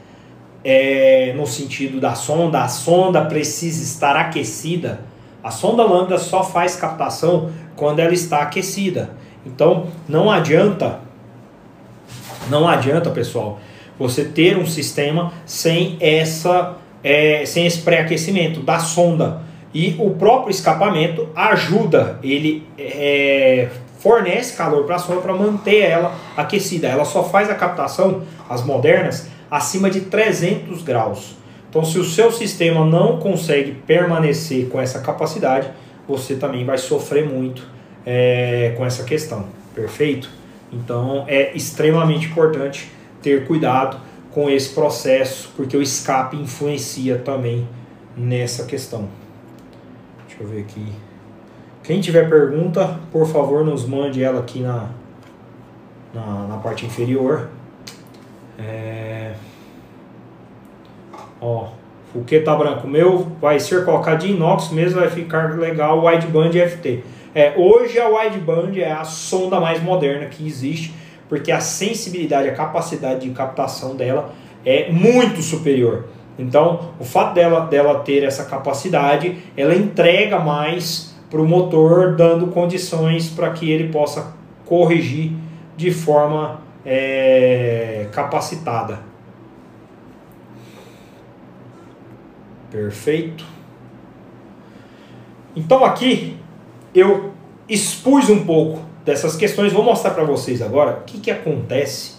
é, no sentido da sonda, a sonda precisa estar aquecida. A sonda lambda só faz captação quando ela está aquecida. Então, não adianta, não adianta, pessoal, você ter um sistema sem essa é, sem esse pré-aquecimento da sonda. E o próprio escapamento ajuda, ele é, fornece calor para a sonda para manter ela aquecida. Ela só faz a captação, as modernas, acima de 300 graus. Então, se o seu sistema não consegue permanecer com essa capacidade, você também vai sofrer muito é, com essa questão. Perfeito? Então, é extremamente importante ter cuidado com esse processo, porque o escape influencia também nessa questão. Deixa eu ver aqui. Quem tiver pergunta, por favor, nos mande ela aqui na, na, na parte inferior. É... Ó, o que tá branco meu vai ser colocado de inox mesmo, vai ficar legal wideband FT. É, hoje a wideband é a sonda mais moderna que existe porque a sensibilidade, a capacidade de captação dela é muito superior. Então, o fato dela, dela ter essa capacidade, ela entrega mais para o motor, dando condições para que ele possa corrigir de forma é, capacitada. Perfeito. Então aqui eu expus um pouco dessas questões. Vou mostrar para vocês agora o que, que acontece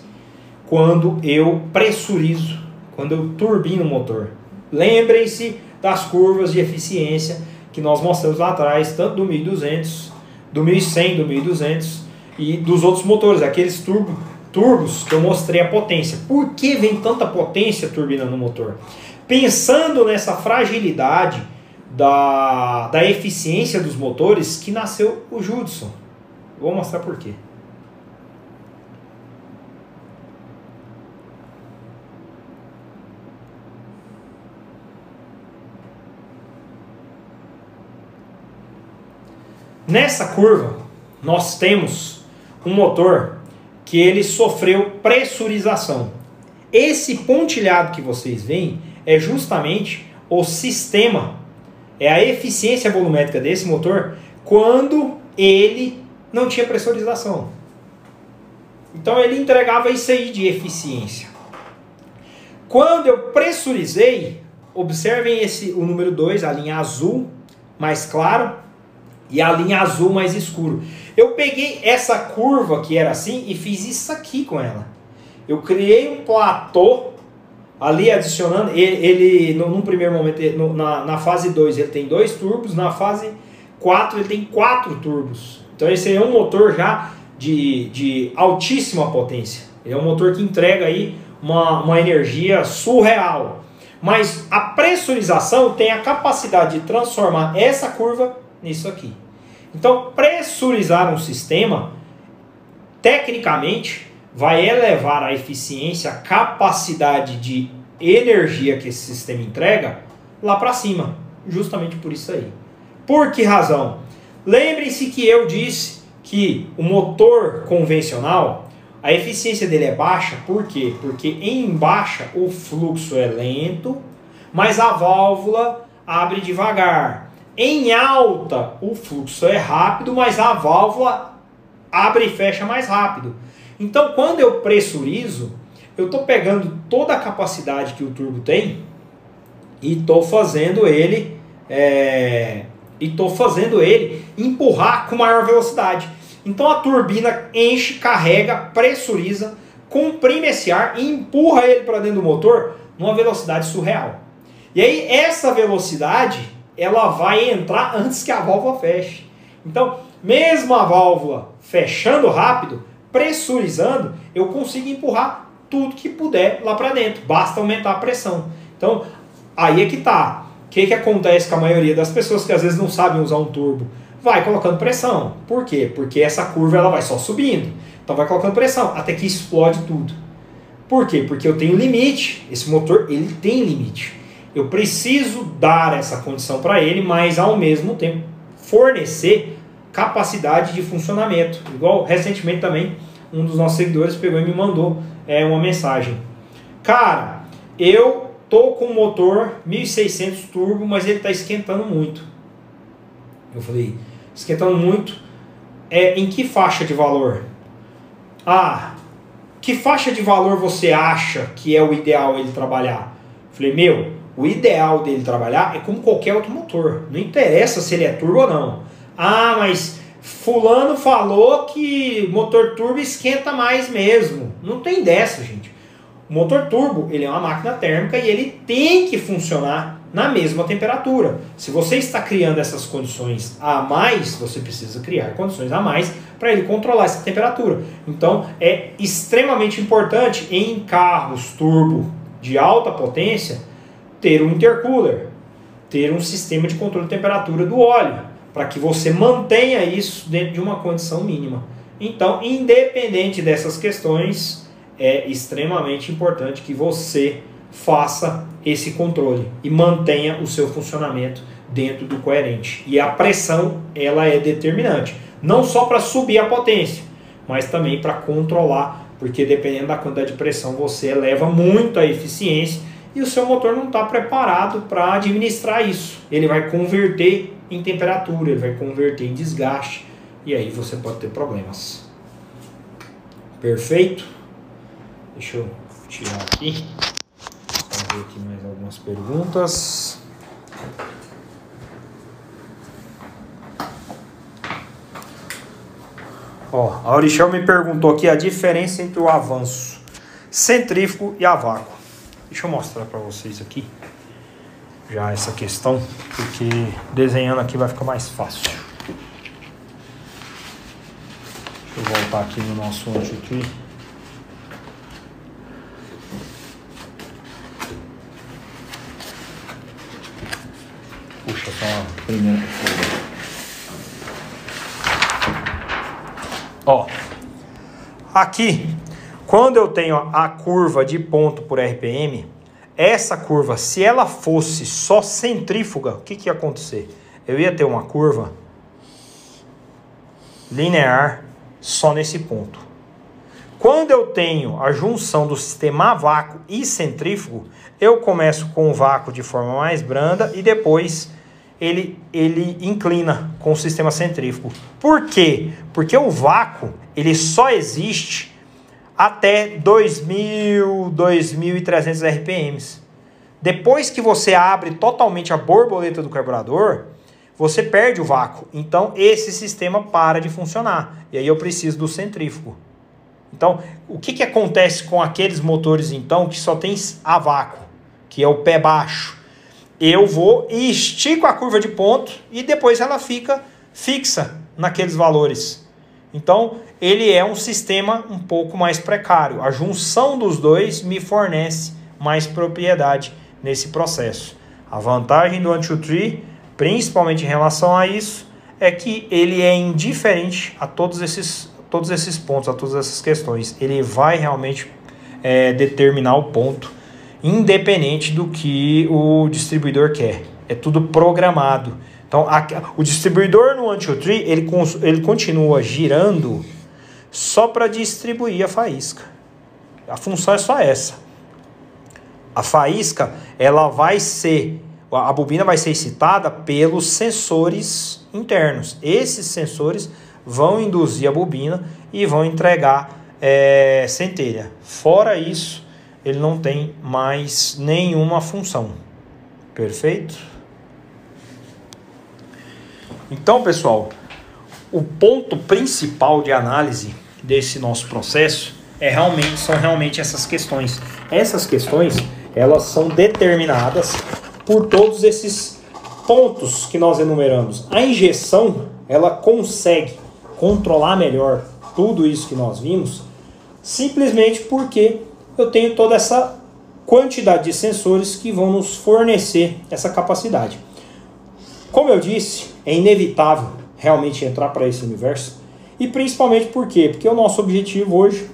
quando eu pressurizo, quando eu turbino o motor. Lembrem-se das curvas de eficiência que nós mostramos lá atrás, tanto do 1200, do 1100, do 1200 e dos outros motores, aqueles turbo, turbos que eu mostrei a potência. Por que vem tanta potência turbinando o motor? Pensando nessa fragilidade da, da eficiência dos motores que nasceu o Judson. Vou mostrar por quê. Nessa curva, nós temos um motor que ele sofreu pressurização. Esse pontilhado que vocês veem é justamente o sistema, é a eficiência volumétrica desse motor quando ele não tinha pressurização. Então ele entregava isso aí de eficiência. Quando eu pressurizei, observem esse o número 2, a linha azul mais claro e a linha azul mais escuro. Eu peguei essa curva que era assim e fiz isso aqui com ela. Eu criei um platô ali adicionando, ele, ele no, num primeiro momento, no, na, na fase 2 ele tem dois turbos, na fase 4 ele tem quatro turbos. Então esse é um motor já de, de altíssima potência. Ele é um motor que entrega aí uma, uma energia surreal. Mas a pressurização tem a capacidade de transformar essa curva nisso aqui. Então, pressurizar um sistema, tecnicamente, vai elevar a eficiência, a capacidade de energia que esse sistema entrega lá para cima. Justamente por isso aí. Por que razão? Lembrem-se que eu disse que o motor convencional, a eficiência dele é baixa, por quê? Porque em baixa o fluxo é lento, mas a válvula abre devagar. Em alta o fluxo é rápido, mas a válvula abre e fecha mais rápido. Então quando eu pressurizo, eu estou pegando toda a capacidade que o turbo tem e estou fazendo ele é, e estou fazendo ele empurrar com maior velocidade. Então a turbina enche, carrega, pressuriza, comprime esse ar e empurra ele para dentro do motor numa velocidade surreal. E aí essa velocidade ela vai entrar antes que a válvula feche. Então, mesmo a válvula fechando rápido, pressurizando, eu consigo empurrar tudo que puder lá para dentro. Basta aumentar a pressão. Então, aí é que tá. Que, que acontece com a maioria das pessoas que às vezes não sabem usar um turbo? vai colocando pressão. Por quê? Porque essa curva ela vai só subindo. Então vai colocando pressão até que explode tudo. Por quê? Porque eu tenho limite. Esse motor ele tem limite. Eu preciso dar essa condição para ele, mas ao mesmo tempo fornecer capacidade de funcionamento. Igual recentemente também um dos nossos seguidores pegou e me mandou é, uma mensagem. Cara, eu tô com um motor 1600 turbo, mas ele está esquentando muito. Eu falei, esquentando muito, é em que faixa de valor? Ah, que faixa de valor você acha que é o ideal ele trabalhar? Falei, meu, o ideal dele trabalhar é como qualquer outro motor. Não interessa se ele é turbo ou não. Ah, mas fulano falou que motor turbo esquenta mais mesmo. Não tem dessa, gente. O motor turbo, ele é uma máquina térmica e ele tem que funcionar na mesma temperatura. Se você está criando essas condições a mais, você precisa criar condições a mais para ele controlar essa temperatura. Então é extremamente importante em carros turbo de alta potência ter um intercooler, ter um sistema de controle de temperatura do óleo, para que você mantenha isso dentro de uma condição mínima. Então, independente dessas questões, é extremamente importante que você faça esse controle e mantenha o seu funcionamento dentro do coerente. E a pressão, ela é determinante, não só para subir a potência, mas também para controlar, porque dependendo da quantidade de pressão você eleva muito a eficiência e o seu motor não está preparado para administrar isso. Ele vai converter em temperatura, ele vai converter em desgaste e aí você pode ter problemas. Perfeito? Deixa eu tirar aqui ver aqui mais algumas perguntas. Ó, a Aurichel me perguntou aqui a diferença entre o avanço centrífugo e a vácuo. Deixa eu mostrar para vocês aqui já essa questão, porque desenhando aqui vai ficar mais fácil. Deixa eu voltar aqui no nosso anti Puxa só. Ó, aqui, quando eu tenho a curva de ponto por RPM, essa curva, se ela fosse só centrífuga, o que, que ia acontecer? Eu ia ter uma curva linear só nesse ponto. Quando eu tenho a junção do sistema vácuo e centrífugo, eu começo com o vácuo de forma mais branda e depois ele, ele inclina com o sistema centrífugo. Por quê? Porque o vácuo ele só existe até 2.000, 2.300 RPMs. Depois que você abre totalmente a borboleta do carburador, você perde o vácuo. Então esse sistema para de funcionar. E aí eu preciso do centrífugo. Então, o que, que acontece com aqueles motores então que só tem a vácuo, que é o pé baixo? Eu vou e estico a curva de ponto e depois ela fica fixa naqueles valores. Então, ele é um sistema um pouco mais precário. A junção dos dois me fornece mais propriedade nesse processo. A vantagem do anti-tree, principalmente em relação a isso, é que ele é indiferente a todos esses todos esses pontos, a todas essas questões. Ele vai realmente é, determinar o ponto, independente do que o distribuidor quer. É tudo programado. Então, a, o distribuidor no Until Tree, ele, ele continua girando só para distribuir a faísca. A função é só essa. A faísca, ela vai ser, a bobina vai ser excitada pelos sensores internos. Esses sensores vão induzir a bobina e vão entregar é, centelha. Fora isso, ele não tem mais nenhuma função. Perfeito? Então, pessoal, o ponto principal de análise desse nosso processo é realmente são realmente essas questões. Essas questões, elas são determinadas por todos esses pontos que nós enumeramos. A injeção, ela consegue controlar melhor tudo isso que nós vimos, simplesmente porque eu tenho toda essa quantidade de sensores que vão nos fornecer essa capacidade. Como eu disse, é inevitável realmente entrar para esse universo, e principalmente por quê? Porque o nosso objetivo hoje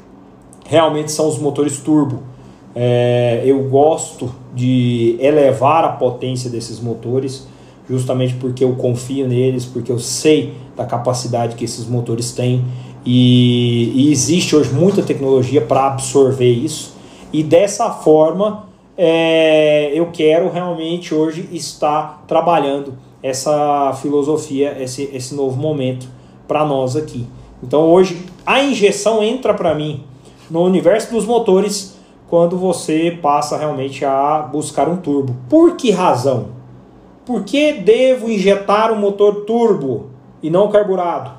realmente são os motores turbo. É, eu gosto de elevar a potência desses motores, justamente porque eu confio neles, porque eu sei da capacidade que esses motores têm e, e existe hoje muita tecnologia para absorver isso e dessa forma é, eu quero realmente hoje estar trabalhando essa filosofia, esse, esse novo momento para nós aqui. Então hoje a injeção entra para mim no universo dos motores quando você passa realmente a buscar um turbo. Por que razão? Por que devo injetar um motor turbo? e não carburado.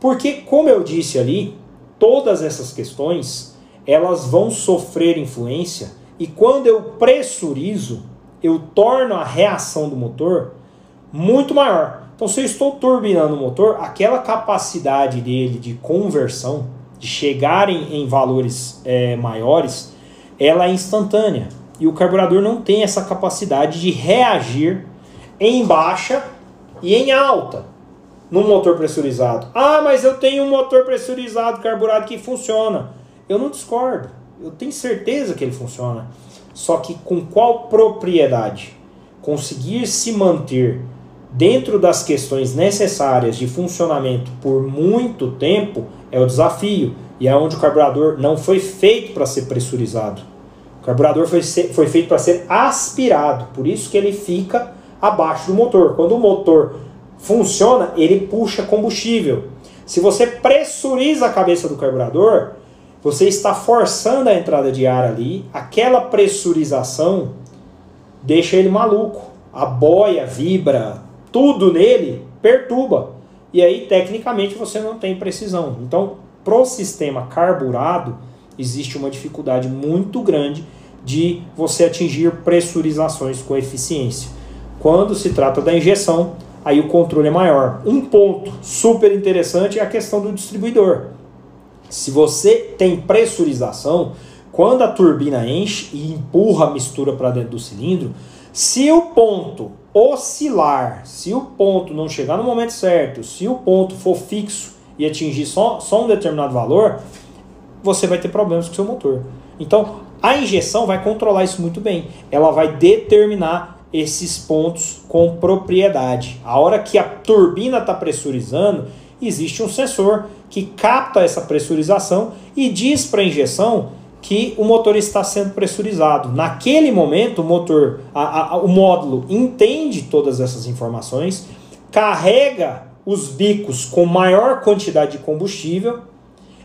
Porque, como eu disse ali, todas essas questões elas vão sofrer influência e quando eu pressurizo, eu torno a reação do motor muito maior. Então, se eu estou turbinando o motor, aquela capacidade dele de conversão, de chegar em, em valores é, maiores, ela é instantânea. E o carburador não tem essa capacidade de reagir em baixa e em alta no motor pressurizado. Ah, mas eu tenho um motor pressurizado, carburado que funciona. Eu não discordo. Eu tenho certeza que ele funciona. Só que com qual propriedade? Conseguir se manter dentro das questões necessárias de funcionamento por muito tempo é o desafio. E é onde o carburador não foi feito para ser pressurizado. O carburador foi, ser, foi feito para ser aspirado. Por isso que ele fica abaixo do motor. Quando o motor funciona, ele puxa combustível. Se você pressuriza a cabeça do carburador, você está forçando a entrada de ar ali, aquela pressurização deixa ele maluco. A boia vibra, tudo nele perturba. E aí, tecnicamente, você não tem precisão. Então, para o sistema carburado, existe uma dificuldade muito grande de você atingir pressurizações com eficiência. Quando se trata da injeção, aí o controle é maior. Um ponto super interessante é a questão do distribuidor. Se você tem pressurização, quando a turbina enche e empurra a mistura para dentro do cilindro, se o ponto oscilar, se o ponto não chegar no momento certo, se o ponto for fixo e atingir só, só um determinado valor, você vai ter problemas com o seu motor. Então, a injeção vai controlar isso muito bem. Ela vai determinar esses pontos com propriedade. A hora que a turbina está pressurizando, existe um sensor que capta essa pressurização e diz para a injeção que o motor está sendo pressurizado. Naquele momento, o motor, a, a, o módulo entende todas essas informações, carrega os bicos com maior quantidade de combustível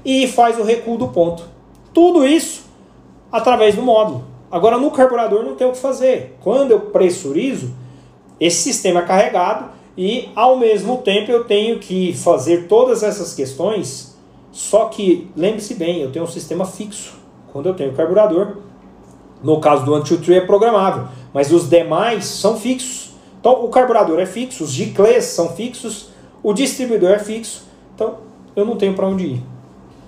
e faz o recuo do ponto. Tudo isso através do módulo. Agora no carburador não tem o que fazer. Quando eu pressurizo, esse sistema é carregado e ao mesmo tempo eu tenho que fazer todas essas questões. Só que lembre-se bem, eu tenho um sistema fixo. Quando eu tenho carburador, no caso do Anti-Tree é programável, mas os demais são fixos. Então o carburador é fixo, os giclês são fixos, o distribuidor é fixo. Então eu não tenho para onde ir.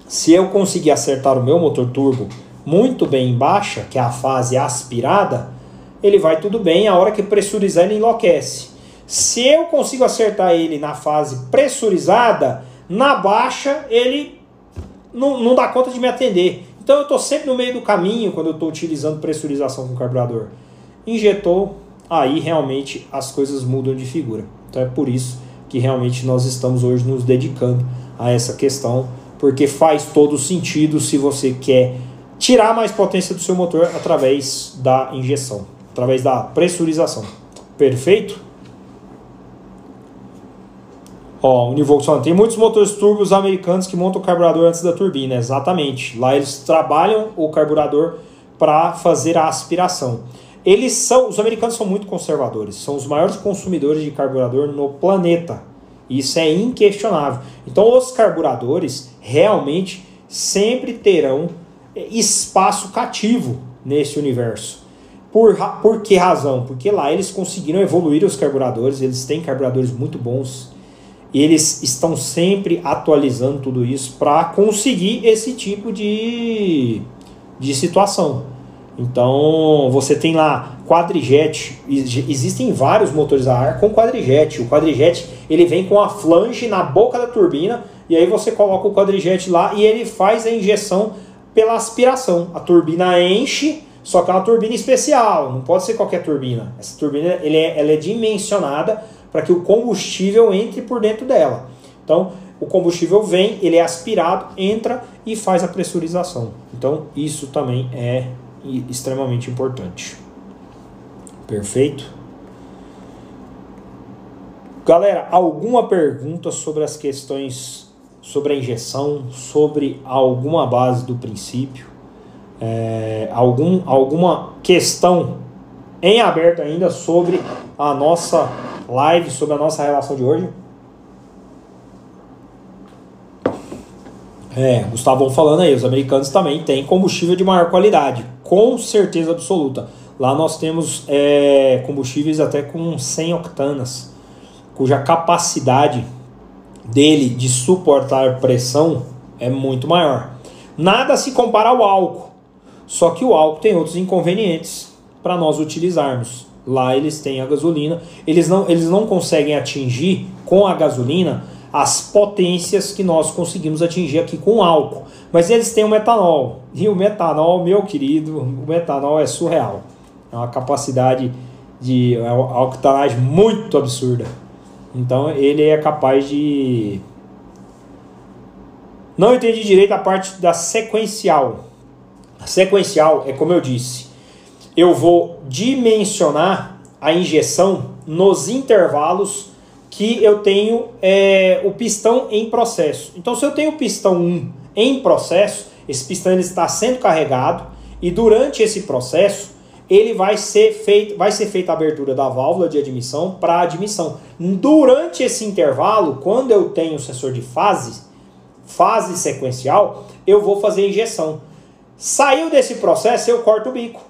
Se eu conseguir acertar o meu motor turbo muito bem em baixa, que é a fase aspirada, ele vai tudo bem, a hora que pressurizar ele enlouquece. Se eu consigo acertar ele na fase pressurizada, na baixa ele não, não dá conta de me atender. Então eu estou sempre no meio do caminho quando eu estou utilizando pressurização com carburador. Injetou, aí realmente as coisas mudam de figura. Então é por isso que realmente nós estamos hoje nos dedicando a essa questão, porque faz todo sentido se você quer tirar mais potência do seu motor através da injeção, através da pressurização. Perfeito? Ó, Univox tem muitos motores turbos americanos que montam o carburador antes da turbina, exatamente. Lá eles trabalham o carburador para fazer a aspiração. Eles são, os americanos são muito conservadores, são os maiores consumidores de carburador no planeta. Isso é inquestionável. Então, os carburadores realmente sempre terão espaço cativo nesse universo. Por, por que razão? Porque lá eles conseguiram evoluir os carburadores, eles têm carburadores muito bons. Eles estão sempre atualizando tudo isso para conseguir esse tipo de, de situação. Então você tem lá quadrijet, existem vários motores a ar com quadrijet. O quadrijet ele vem com a flange na boca da turbina e aí você coloca o quadrijet lá e ele faz a injeção pela aspiração. A turbina enche, só que é uma turbina especial, não pode ser qualquer turbina. Essa turbina ele é, ela é dimensionada para que o combustível entre por dentro dela. Então, o combustível vem, ele é aspirado, entra e faz a pressurização. Então, isso também é extremamente importante. Perfeito? Galera, alguma pergunta sobre as questões sobre a injeção, sobre alguma base do princípio, é, algum, alguma questão em aberto ainda sobre a nossa live, sobre a nossa relação de hoje? É, Gustavo falando aí, os americanos também têm combustível de maior qualidade, com certeza absoluta. Lá nós temos é, combustíveis até com 100 octanas, cuja capacidade dele de suportar pressão é muito maior. Nada se compara ao álcool, só que o álcool tem outros inconvenientes para nós utilizarmos. Lá eles têm a gasolina, eles não, eles não conseguem atingir com a gasolina as potências que nós conseguimos atingir aqui com álcool. Mas eles têm o metanol. E o metanol, meu querido, o metanol é surreal. É uma capacidade de é uma octanagem muito absurda. Então ele é capaz de. Não entendi direito a parte da sequencial. A sequencial é como eu disse. Eu vou dimensionar a injeção nos intervalos que eu tenho é, o pistão em processo. Então, se eu tenho o pistão 1 em processo, esse pistão ele está sendo carregado e durante esse processo ele vai ser feito, vai ser feita a abertura da válvula de admissão para admissão. Durante esse intervalo, quando eu tenho o sensor de fase, fase sequencial, eu vou fazer a injeção. Saiu desse processo, eu corto o bico.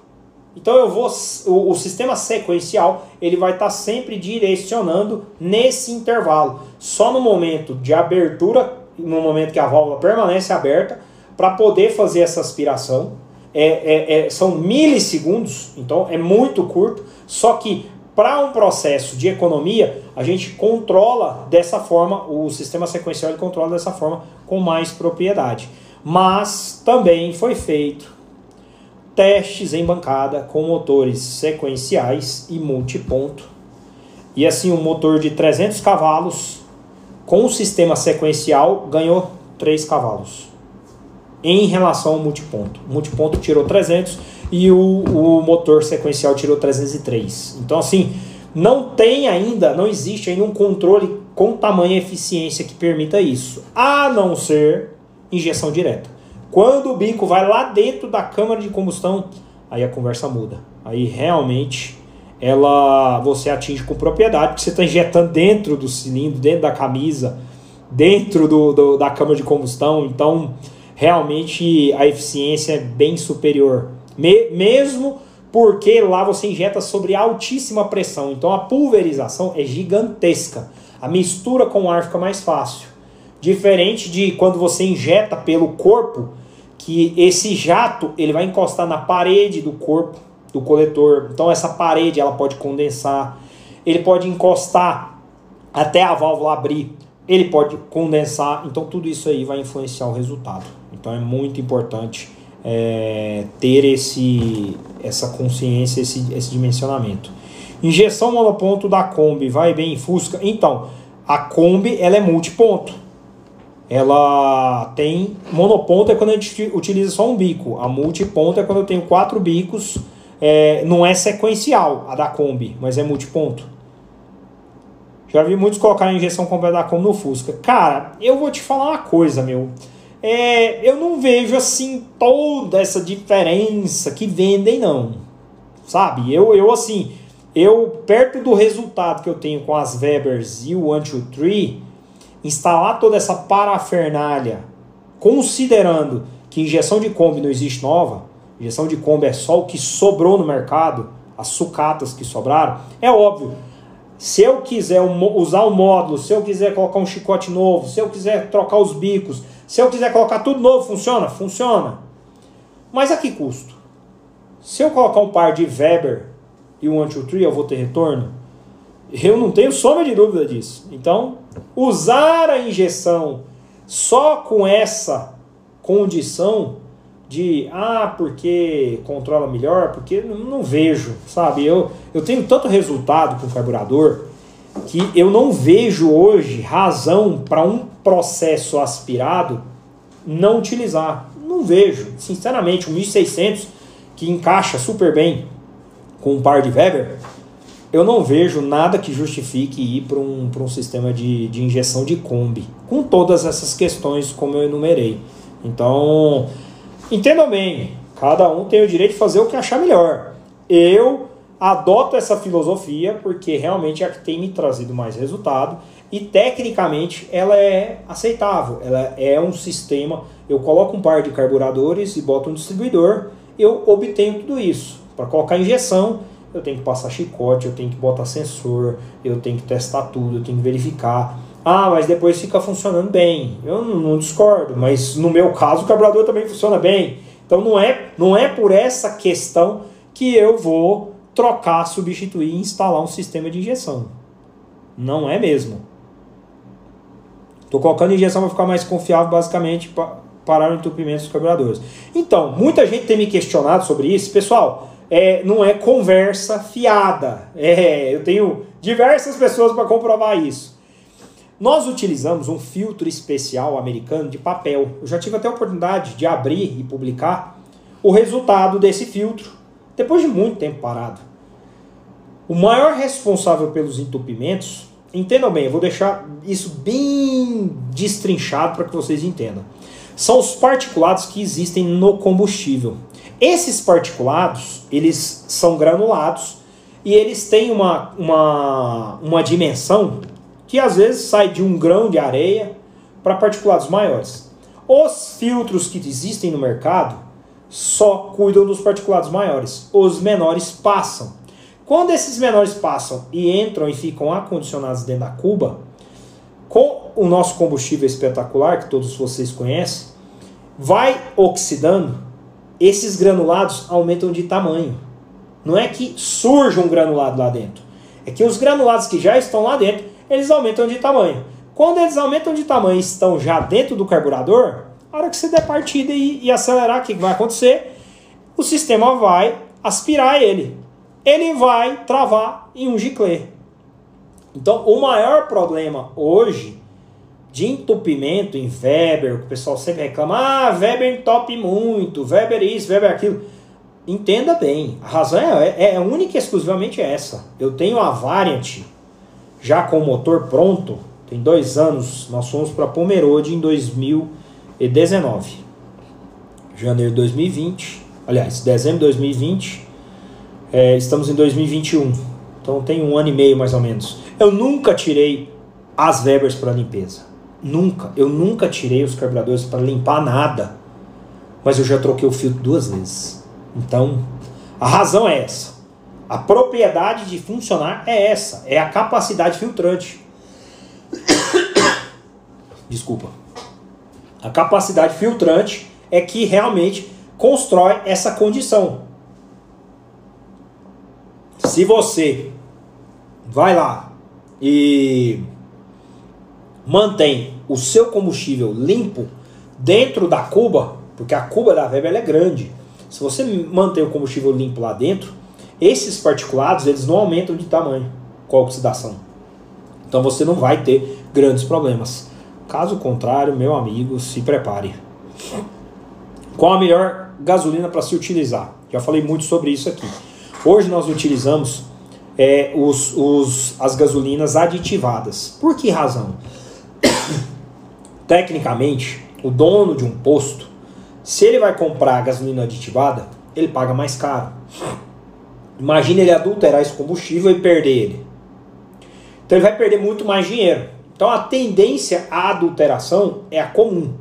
Então eu vou o, o sistema sequencial, ele vai estar tá sempre direcionando nesse intervalo. Só no momento de abertura, no momento que a válvula permanece aberta, para poder fazer essa aspiração, é, é, é, são milissegundos, então é muito curto, só que para um processo de economia, a gente controla dessa forma, o sistema sequencial ele controla dessa forma com mais propriedade. Mas também foi feito testes em bancada com motores sequenciais e multiponto. E assim, um motor de 300 cavalos com o sistema sequencial ganhou 3 cavalos. Em relação ao multiponto. O multiponto tirou 300 e o, o motor sequencial tirou 303. Então, assim, não tem ainda, não existe ainda um controle com tamanha eficiência que permita isso, a não ser injeção direta. Quando o bico vai lá dentro da câmara de combustão, aí a conversa muda. Aí realmente ela você atinge com propriedade, porque você está injetando dentro do cilindro, dentro da camisa, dentro do, do, da câmara de combustão, então realmente a eficiência é bem superior. Me, mesmo porque lá você injeta sobre altíssima pressão, então a pulverização é gigantesca. A mistura com o ar fica mais fácil. Diferente de quando você injeta pelo corpo, que esse jato ele vai encostar na parede do corpo do coletor. Então essa parede ela pode condensar, ele pode encostar até a válvula abrir, ele pode condensar. Então tudo isso aí vai influenciar o resultado. Então é muito importante é, ter esse, essa consciência, esse, esse dimensionamento. Injeção monoponto da Kombi, vai bem em Fusca. Então, a Kombi ela é multiponto. Ela tem monoponto é quando a gente utiliza só um bico. A multiponto é quando eu tenho quatro bicos. É, não é sequencial a da Kombi, mas é multiponto. Já vi muitos colocar a injeção completa da Kombi no Fusca. Cara, eu vou te falar uma coisa, meu. É, eu não vejo assim toda essa diferença que vendem, não. Sabe? Eu, eu assim, eu perto do resultado que eu tenho com as Webers e o 123, instalar toda essa parafernália, considerando que injeção de Kombi não existe nova, injeção de Kombi é só o que sobrou no mercado, as sucatas que sobraram, é óbvio. Se eu quiser usar o módulo, se eu quiser colocar um chicote novo, se eu quiser trocar os bicos, se eu quiser colocar tudo novo, funciona? Funciona. Mas a que custo? Se eu colocar um par de Weber e um 1, 2, 3, eu vou ter retorno? Eu não tenho sombra de dúvida disso. Então, usar a injeção só com essa condição de ah, porque controla melhor, porque não, não vejo, sabe? Eu, eu tenho tanto resultado com o carburador que eu não vejo hoje razão para um processo aspirado não utilizar. Não vejo, sinceramente, um 1600 que encaixa super bem com um par de Weber, eu não vejo nada que justifique ir para um, um sistema de, de injeção de Kombi, com todas essas questões como eu enumerei. Então, entendam bem, cada um tem o direito de fazer o que achar melhor. Eu adoto essa filosofia porque realmente é a que tem me trazido mais resultado e tecnicamente ela é aceitável. Ela é um sistema. Eu coloco um par de carburadores e boto um distribuidor, eu obtenho tudo isso. Para colocar injeção, eu tenho que passar chicote, eu tenho que botar sensor, eu tenho que testar tudo, eu tenho que verificar. Ah, mas depois fica funcionando bem. Eu não, não discordo, mas no meu caso o carburador também funciona bem. Então não é, não é por essa questão que eu vou trocar, substituir e instalar um sistema de injeção. Não é mesmo. Estou colocando injeção para ficar mais confiável, basicamente, para parar o entupimento dos carburadores. Então, muita gente tem me questionado sobre isso. Pessoal, é, não é conversa fiada. É, eu tenho diversas pessoas para comprovar isso. Nós utilizamos um filtro especial americano de papel. Eu já tive até a oportunidade de abrir e publicar o resultado desse filtro, depois de muito tempo parado. O maior responsável pelos entupimentos, entendam bem, eu vou deixar isso bem destrinchado para que vocês entendam. São os particulados que existem no combustível. Esses particulados, eles são granulados e eles têm uma, uma, uma dimensão que às vezes sai de um grão de areia para particulados maiores. Os filtros que existem no mercado só cuidam dos particulados maiores, os menores passam. Quando esses menores passam e entram e ficam acondicionados dentro da cuba, com o nosso combustível espetacular, que todos vocês conhecem, vai oxidando, esses granulados aumentam de tamanho. Não é que surja um granulado lá dentro, é que os granulados que já estão lá dentro, eles aumentam de tamanho. Quando eles aumentam de tamanho e estão já dentro do carburador, a hora que você der partida e, e acelerar, o que vai acontecer? O sistema vai aspirar ele ele vai travar em um giclê. Então, o maior problema hoje de entupimento em Weber, o pessoal sempre reclama, ah, Weber entope muito, Weber isso, Weber aquilo. Entenda bem, a razão é, é, é única e exclusivamente essa. Eu tenho a Variant já com o motor pronto, tem dois anos, nós fomos para Pomerode em 2019. Janeiro de 2020, aliás, dezembro de 2020, é, estamos em 2021. Então tem um ano e meio mais ou menos. Eu nunca tirei as Webers para limpeza. Nunca. Eu nunca tirei os carburadores para limpar nada. Mas eu já troquei o filtro duas vezes. Então, a razão é essa. A propriedade de funcionar é essa. É a capacidade filtrante. Desculpa. A capacidade filtrante é que realmente constrói essa condição. Se você vai lá e mantém o seu combustível limpo dentro da cuba, porque a cuba da Weber é grande. Se você mantém o combustível limpo lá dentro, esses particulados eles não aumentam de tamanho com a oxidação. Então você não vai ter grandes problemas. Caso contrário, meu amigo, se prepare. Qual a melhor gasolina para se utilizar? Já falei muito sobre isso aqui. Hoje nós utilizamos é, os, os, as gasolinas aditivadas. Por que razão? Tecnicamente, o dono de um posto, se ele vai comprar gasolina aditivada, ele paga mais caro. Imagina ele adulterar esse combustível e perder ele. Então ele vai perder muito mais dinheiro. Então a tendência à adulteração é a comum.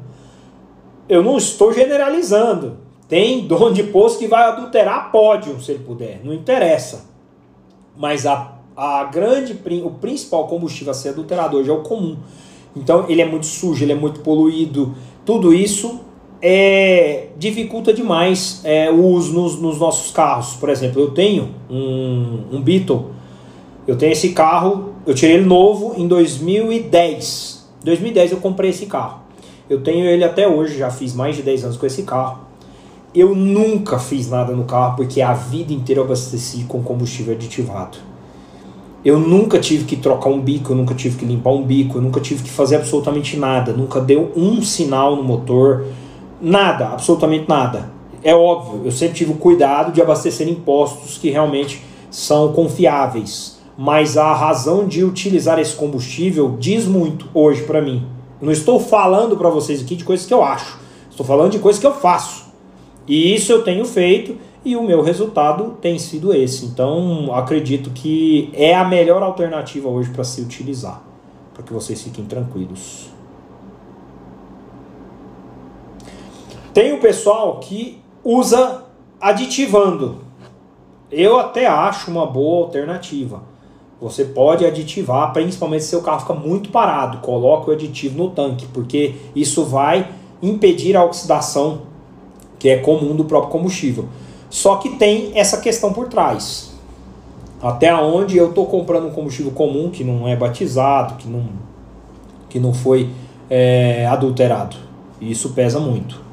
Eu não estou generalizando. Tem dono de posto que vai adulterar pódio, se ele puder. Não interessa. Mas a, a grande, o principal combustível a ser adulterado hoje é o comum. Então ele é muito sujo, ele é muito poluído. Tudo isso é, dificulta demais é, o uso nos, nos, nossos carros. Por exemplo, eu tenho um, um Beetle, eu tenho esse carro, eu tirei ele novo em 2010. 2010 eu comprei esse carro. Eu tenho ele até hoje, já fiz mais de 10 anos com esse carro. Eu nunca fiz nada no carro porque a vida inteira eu abasteci com combustível aditivado. Eu nunca tive que trocar um bico, eu nunca tive que limpar um bico, eu nunca tive que fazer absolutamente nada, nunca deu um sinal no motor Nada, absolutamente nada. É óbvio, eu sempre tive o cuidado de abastecer impostos que realmente são confiáveis. Mas a razão de utilizar esse combustível diz muito hoje para mim. Não estou falando para vocês aqui de coisas que eu acho. Estou falando de coisas que eu faço. E isso eu tenho feito e o meu resultado tem sido esse. Então, acredito que é a melhor alternativa hoje para se utilizar, para que vocês fiquem tranquilos. Tem o pessoal que usa aditivando. Eu até acho uma boa alternativa. Você pode aditivar, principalmente se seu carro fica muito parado. Coloque o aditivo no tanque, porque isso vai impedir a oxidação que é comum do próprio combustível. Só que tem essa questão por trás. Até onde eu estou comprando um combustível comum que não é batizado, que não, que não foi é, adulterado. Isso pesa muito.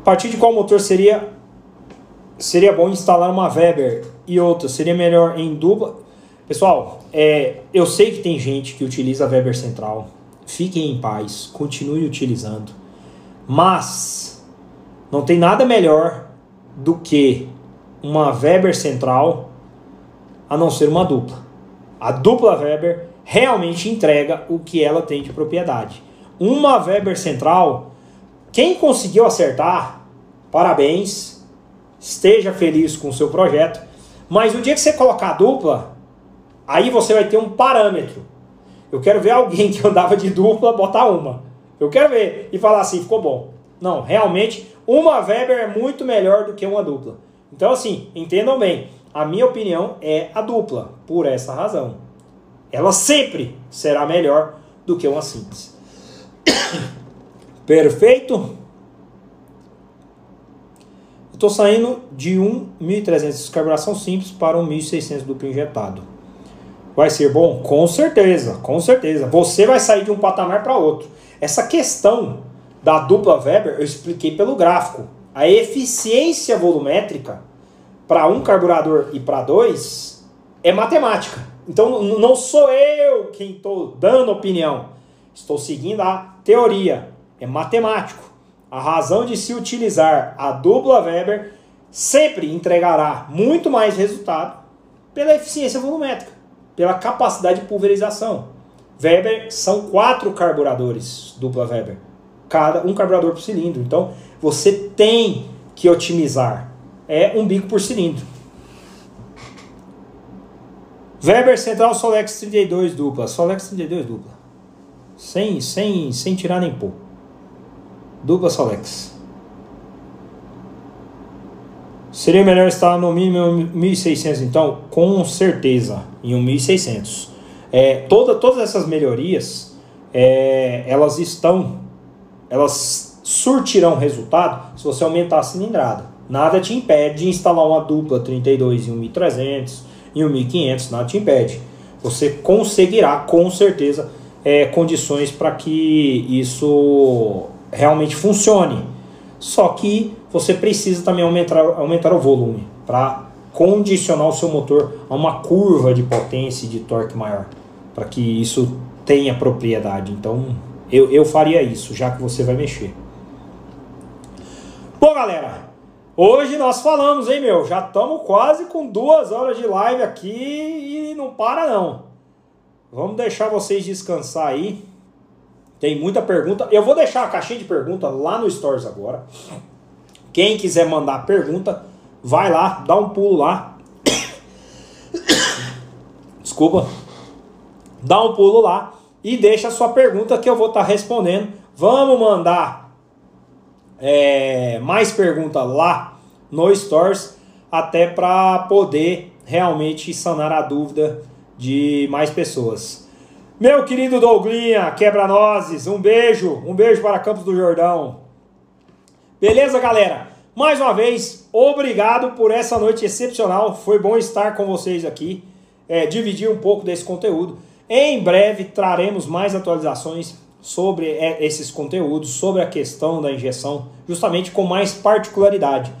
A partir de qual motor seria seria bom instalar uma Weber e outra? Seria melhor em dupla? Pessoal, é, eu sei que tem gente que utiliza a Weber central. Fiquem em paz, continue utilizando. Mas não tem nada melhor do que uma Weber central a não ser uma dupla. A dupla Weber realmente entrega o que ela tem de propriedade. Uma Weber central quem conseguiu acertar, parabéns, esteja feliz com o seu projeto. Mas o dia que você colocar a dupla, aí você vai ter um parâmetro. Eu quero ver alguém que andava de dupla botar uma. Eu quero ver e falar assim, ficou bom. Não, realmente, uma Weber é muito melhor do que uma dupla. Então, assim, entendam bem. A minha opinião é a dupla, por essa razão. Ela sempre será melhor do que uma simples. Perfeito? Estou saindo de 1.300 de carburação simples para 1.600 duplo injetado. Vai ser bom? Com certeza, com certeza. Você vai sair de um patamar para outro. Essa questão da dupla Weber eu expliquei pelo gráfico. A eficiência volumétrica para um carburador e para dois é matemática. Então não sou eu quem estou dando opinião Estou seguindo a teoria. É matemático. A razão de se utilizar a dupla Weber sempre entregará muito mais resultado pela eficiência volumétrica, pela capacidade de pulverização. Weber são quatro carburadores dupla Weber, cada um carburador por cilindro. Então você tem que otimizar. É um bico por cilindro. Weber Central Solex 32 dupla, Solex 32 dupla. Sem, sem, sem tirar nem pôr. Dupla Solex. Seria melhor estar no mínimo 1600 então? Com certeza, em um 1600. É, toda, todas essas melhorias, é, elas estão, elas surtirão resultado se você aumentar a cilindrada. Nada te impede de instalar uma dupla 32 em um 1300, em um 1500, nada te impede. Você conseguirá com certeza é, condições para que isso realmente funcione. Só que você precisa também aumentar, aumentar o volume para condicionar o seu motor a uma curva de potência e de torque maior, para que isso tenha propriedade. Então eu, eu faria isso, já que você vai mexer. Bom, galera, hoje nós falamos, hein, meu? Já estamos quase com duas horas de live aqui e não para não. Vamos deixar vocês descansar aí. Tem muita pergunta. Eu vou deixar a caixinha de pergunta lá no Stories agora. Quem quiser mandar pergunta, vai lá, dá um pulo lá. Desculpa. Dá um pulo lá e deixa a sua pergunta que eu vou estar tá respondendo. Vamos mandar é, mais pergunta lá no Stories, até para poder realmente sanar a dúvida de mais pessoas. Meu querido Douglinha, quebra-nozes, um beijo, um beijo para Campos do Jordão. Beleza, galera? Mais uma vez, obrigado por essa noite excepcional. Foi bom estar com vocês aqui, é, dividir um pouco desse conteúdo. Em breve traremos mais atualizações sobre é, esses conteúdos, sobre a questão da injeção, justamente com mais particularidade.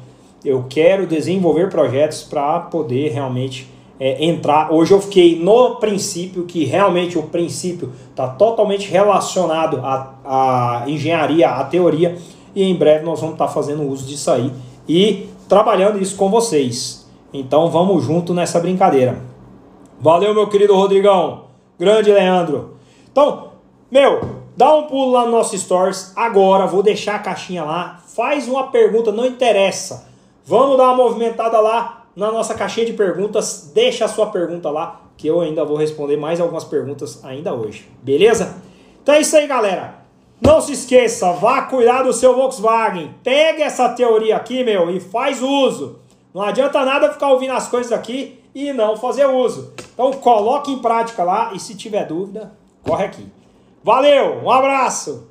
Eu quero desenvolver projetos para poder realmente é, entrar. Hoje eu fiquei no princípio, que realmente o princípio está totalmente relacionado à, à engenharia, à teoria, e em breve nós vamos estar tá fazendo uso disso aí e trabalhando isso com vocês. Então vamos junto nessa brincadeira. Valeu, meu querido Rodrigão. Grande Leandro. Então, meu, dá um pulo lá no nosso Stories agora. Vou deixar a caixinha lá. Faz uma pergunta, não interessa. Vamos dar uma movimentada lá na nossa caixinha de perguntas. Deixa a sua pergunta lá, que eu ainda vou responder mais algumas perguntas ainda hoje. Beleza? Então é isso aí, galera. Não se esqueça, vá cuidar do seu Volkswagen. Pegue essa teoria aqui, meu, e faz uso. Não adianta nada ficar ouvindo as coisas aqui e não fazer uso. Então coloque em prática lá e se tiver dúvida, corre aqui. Valeu, um abraço!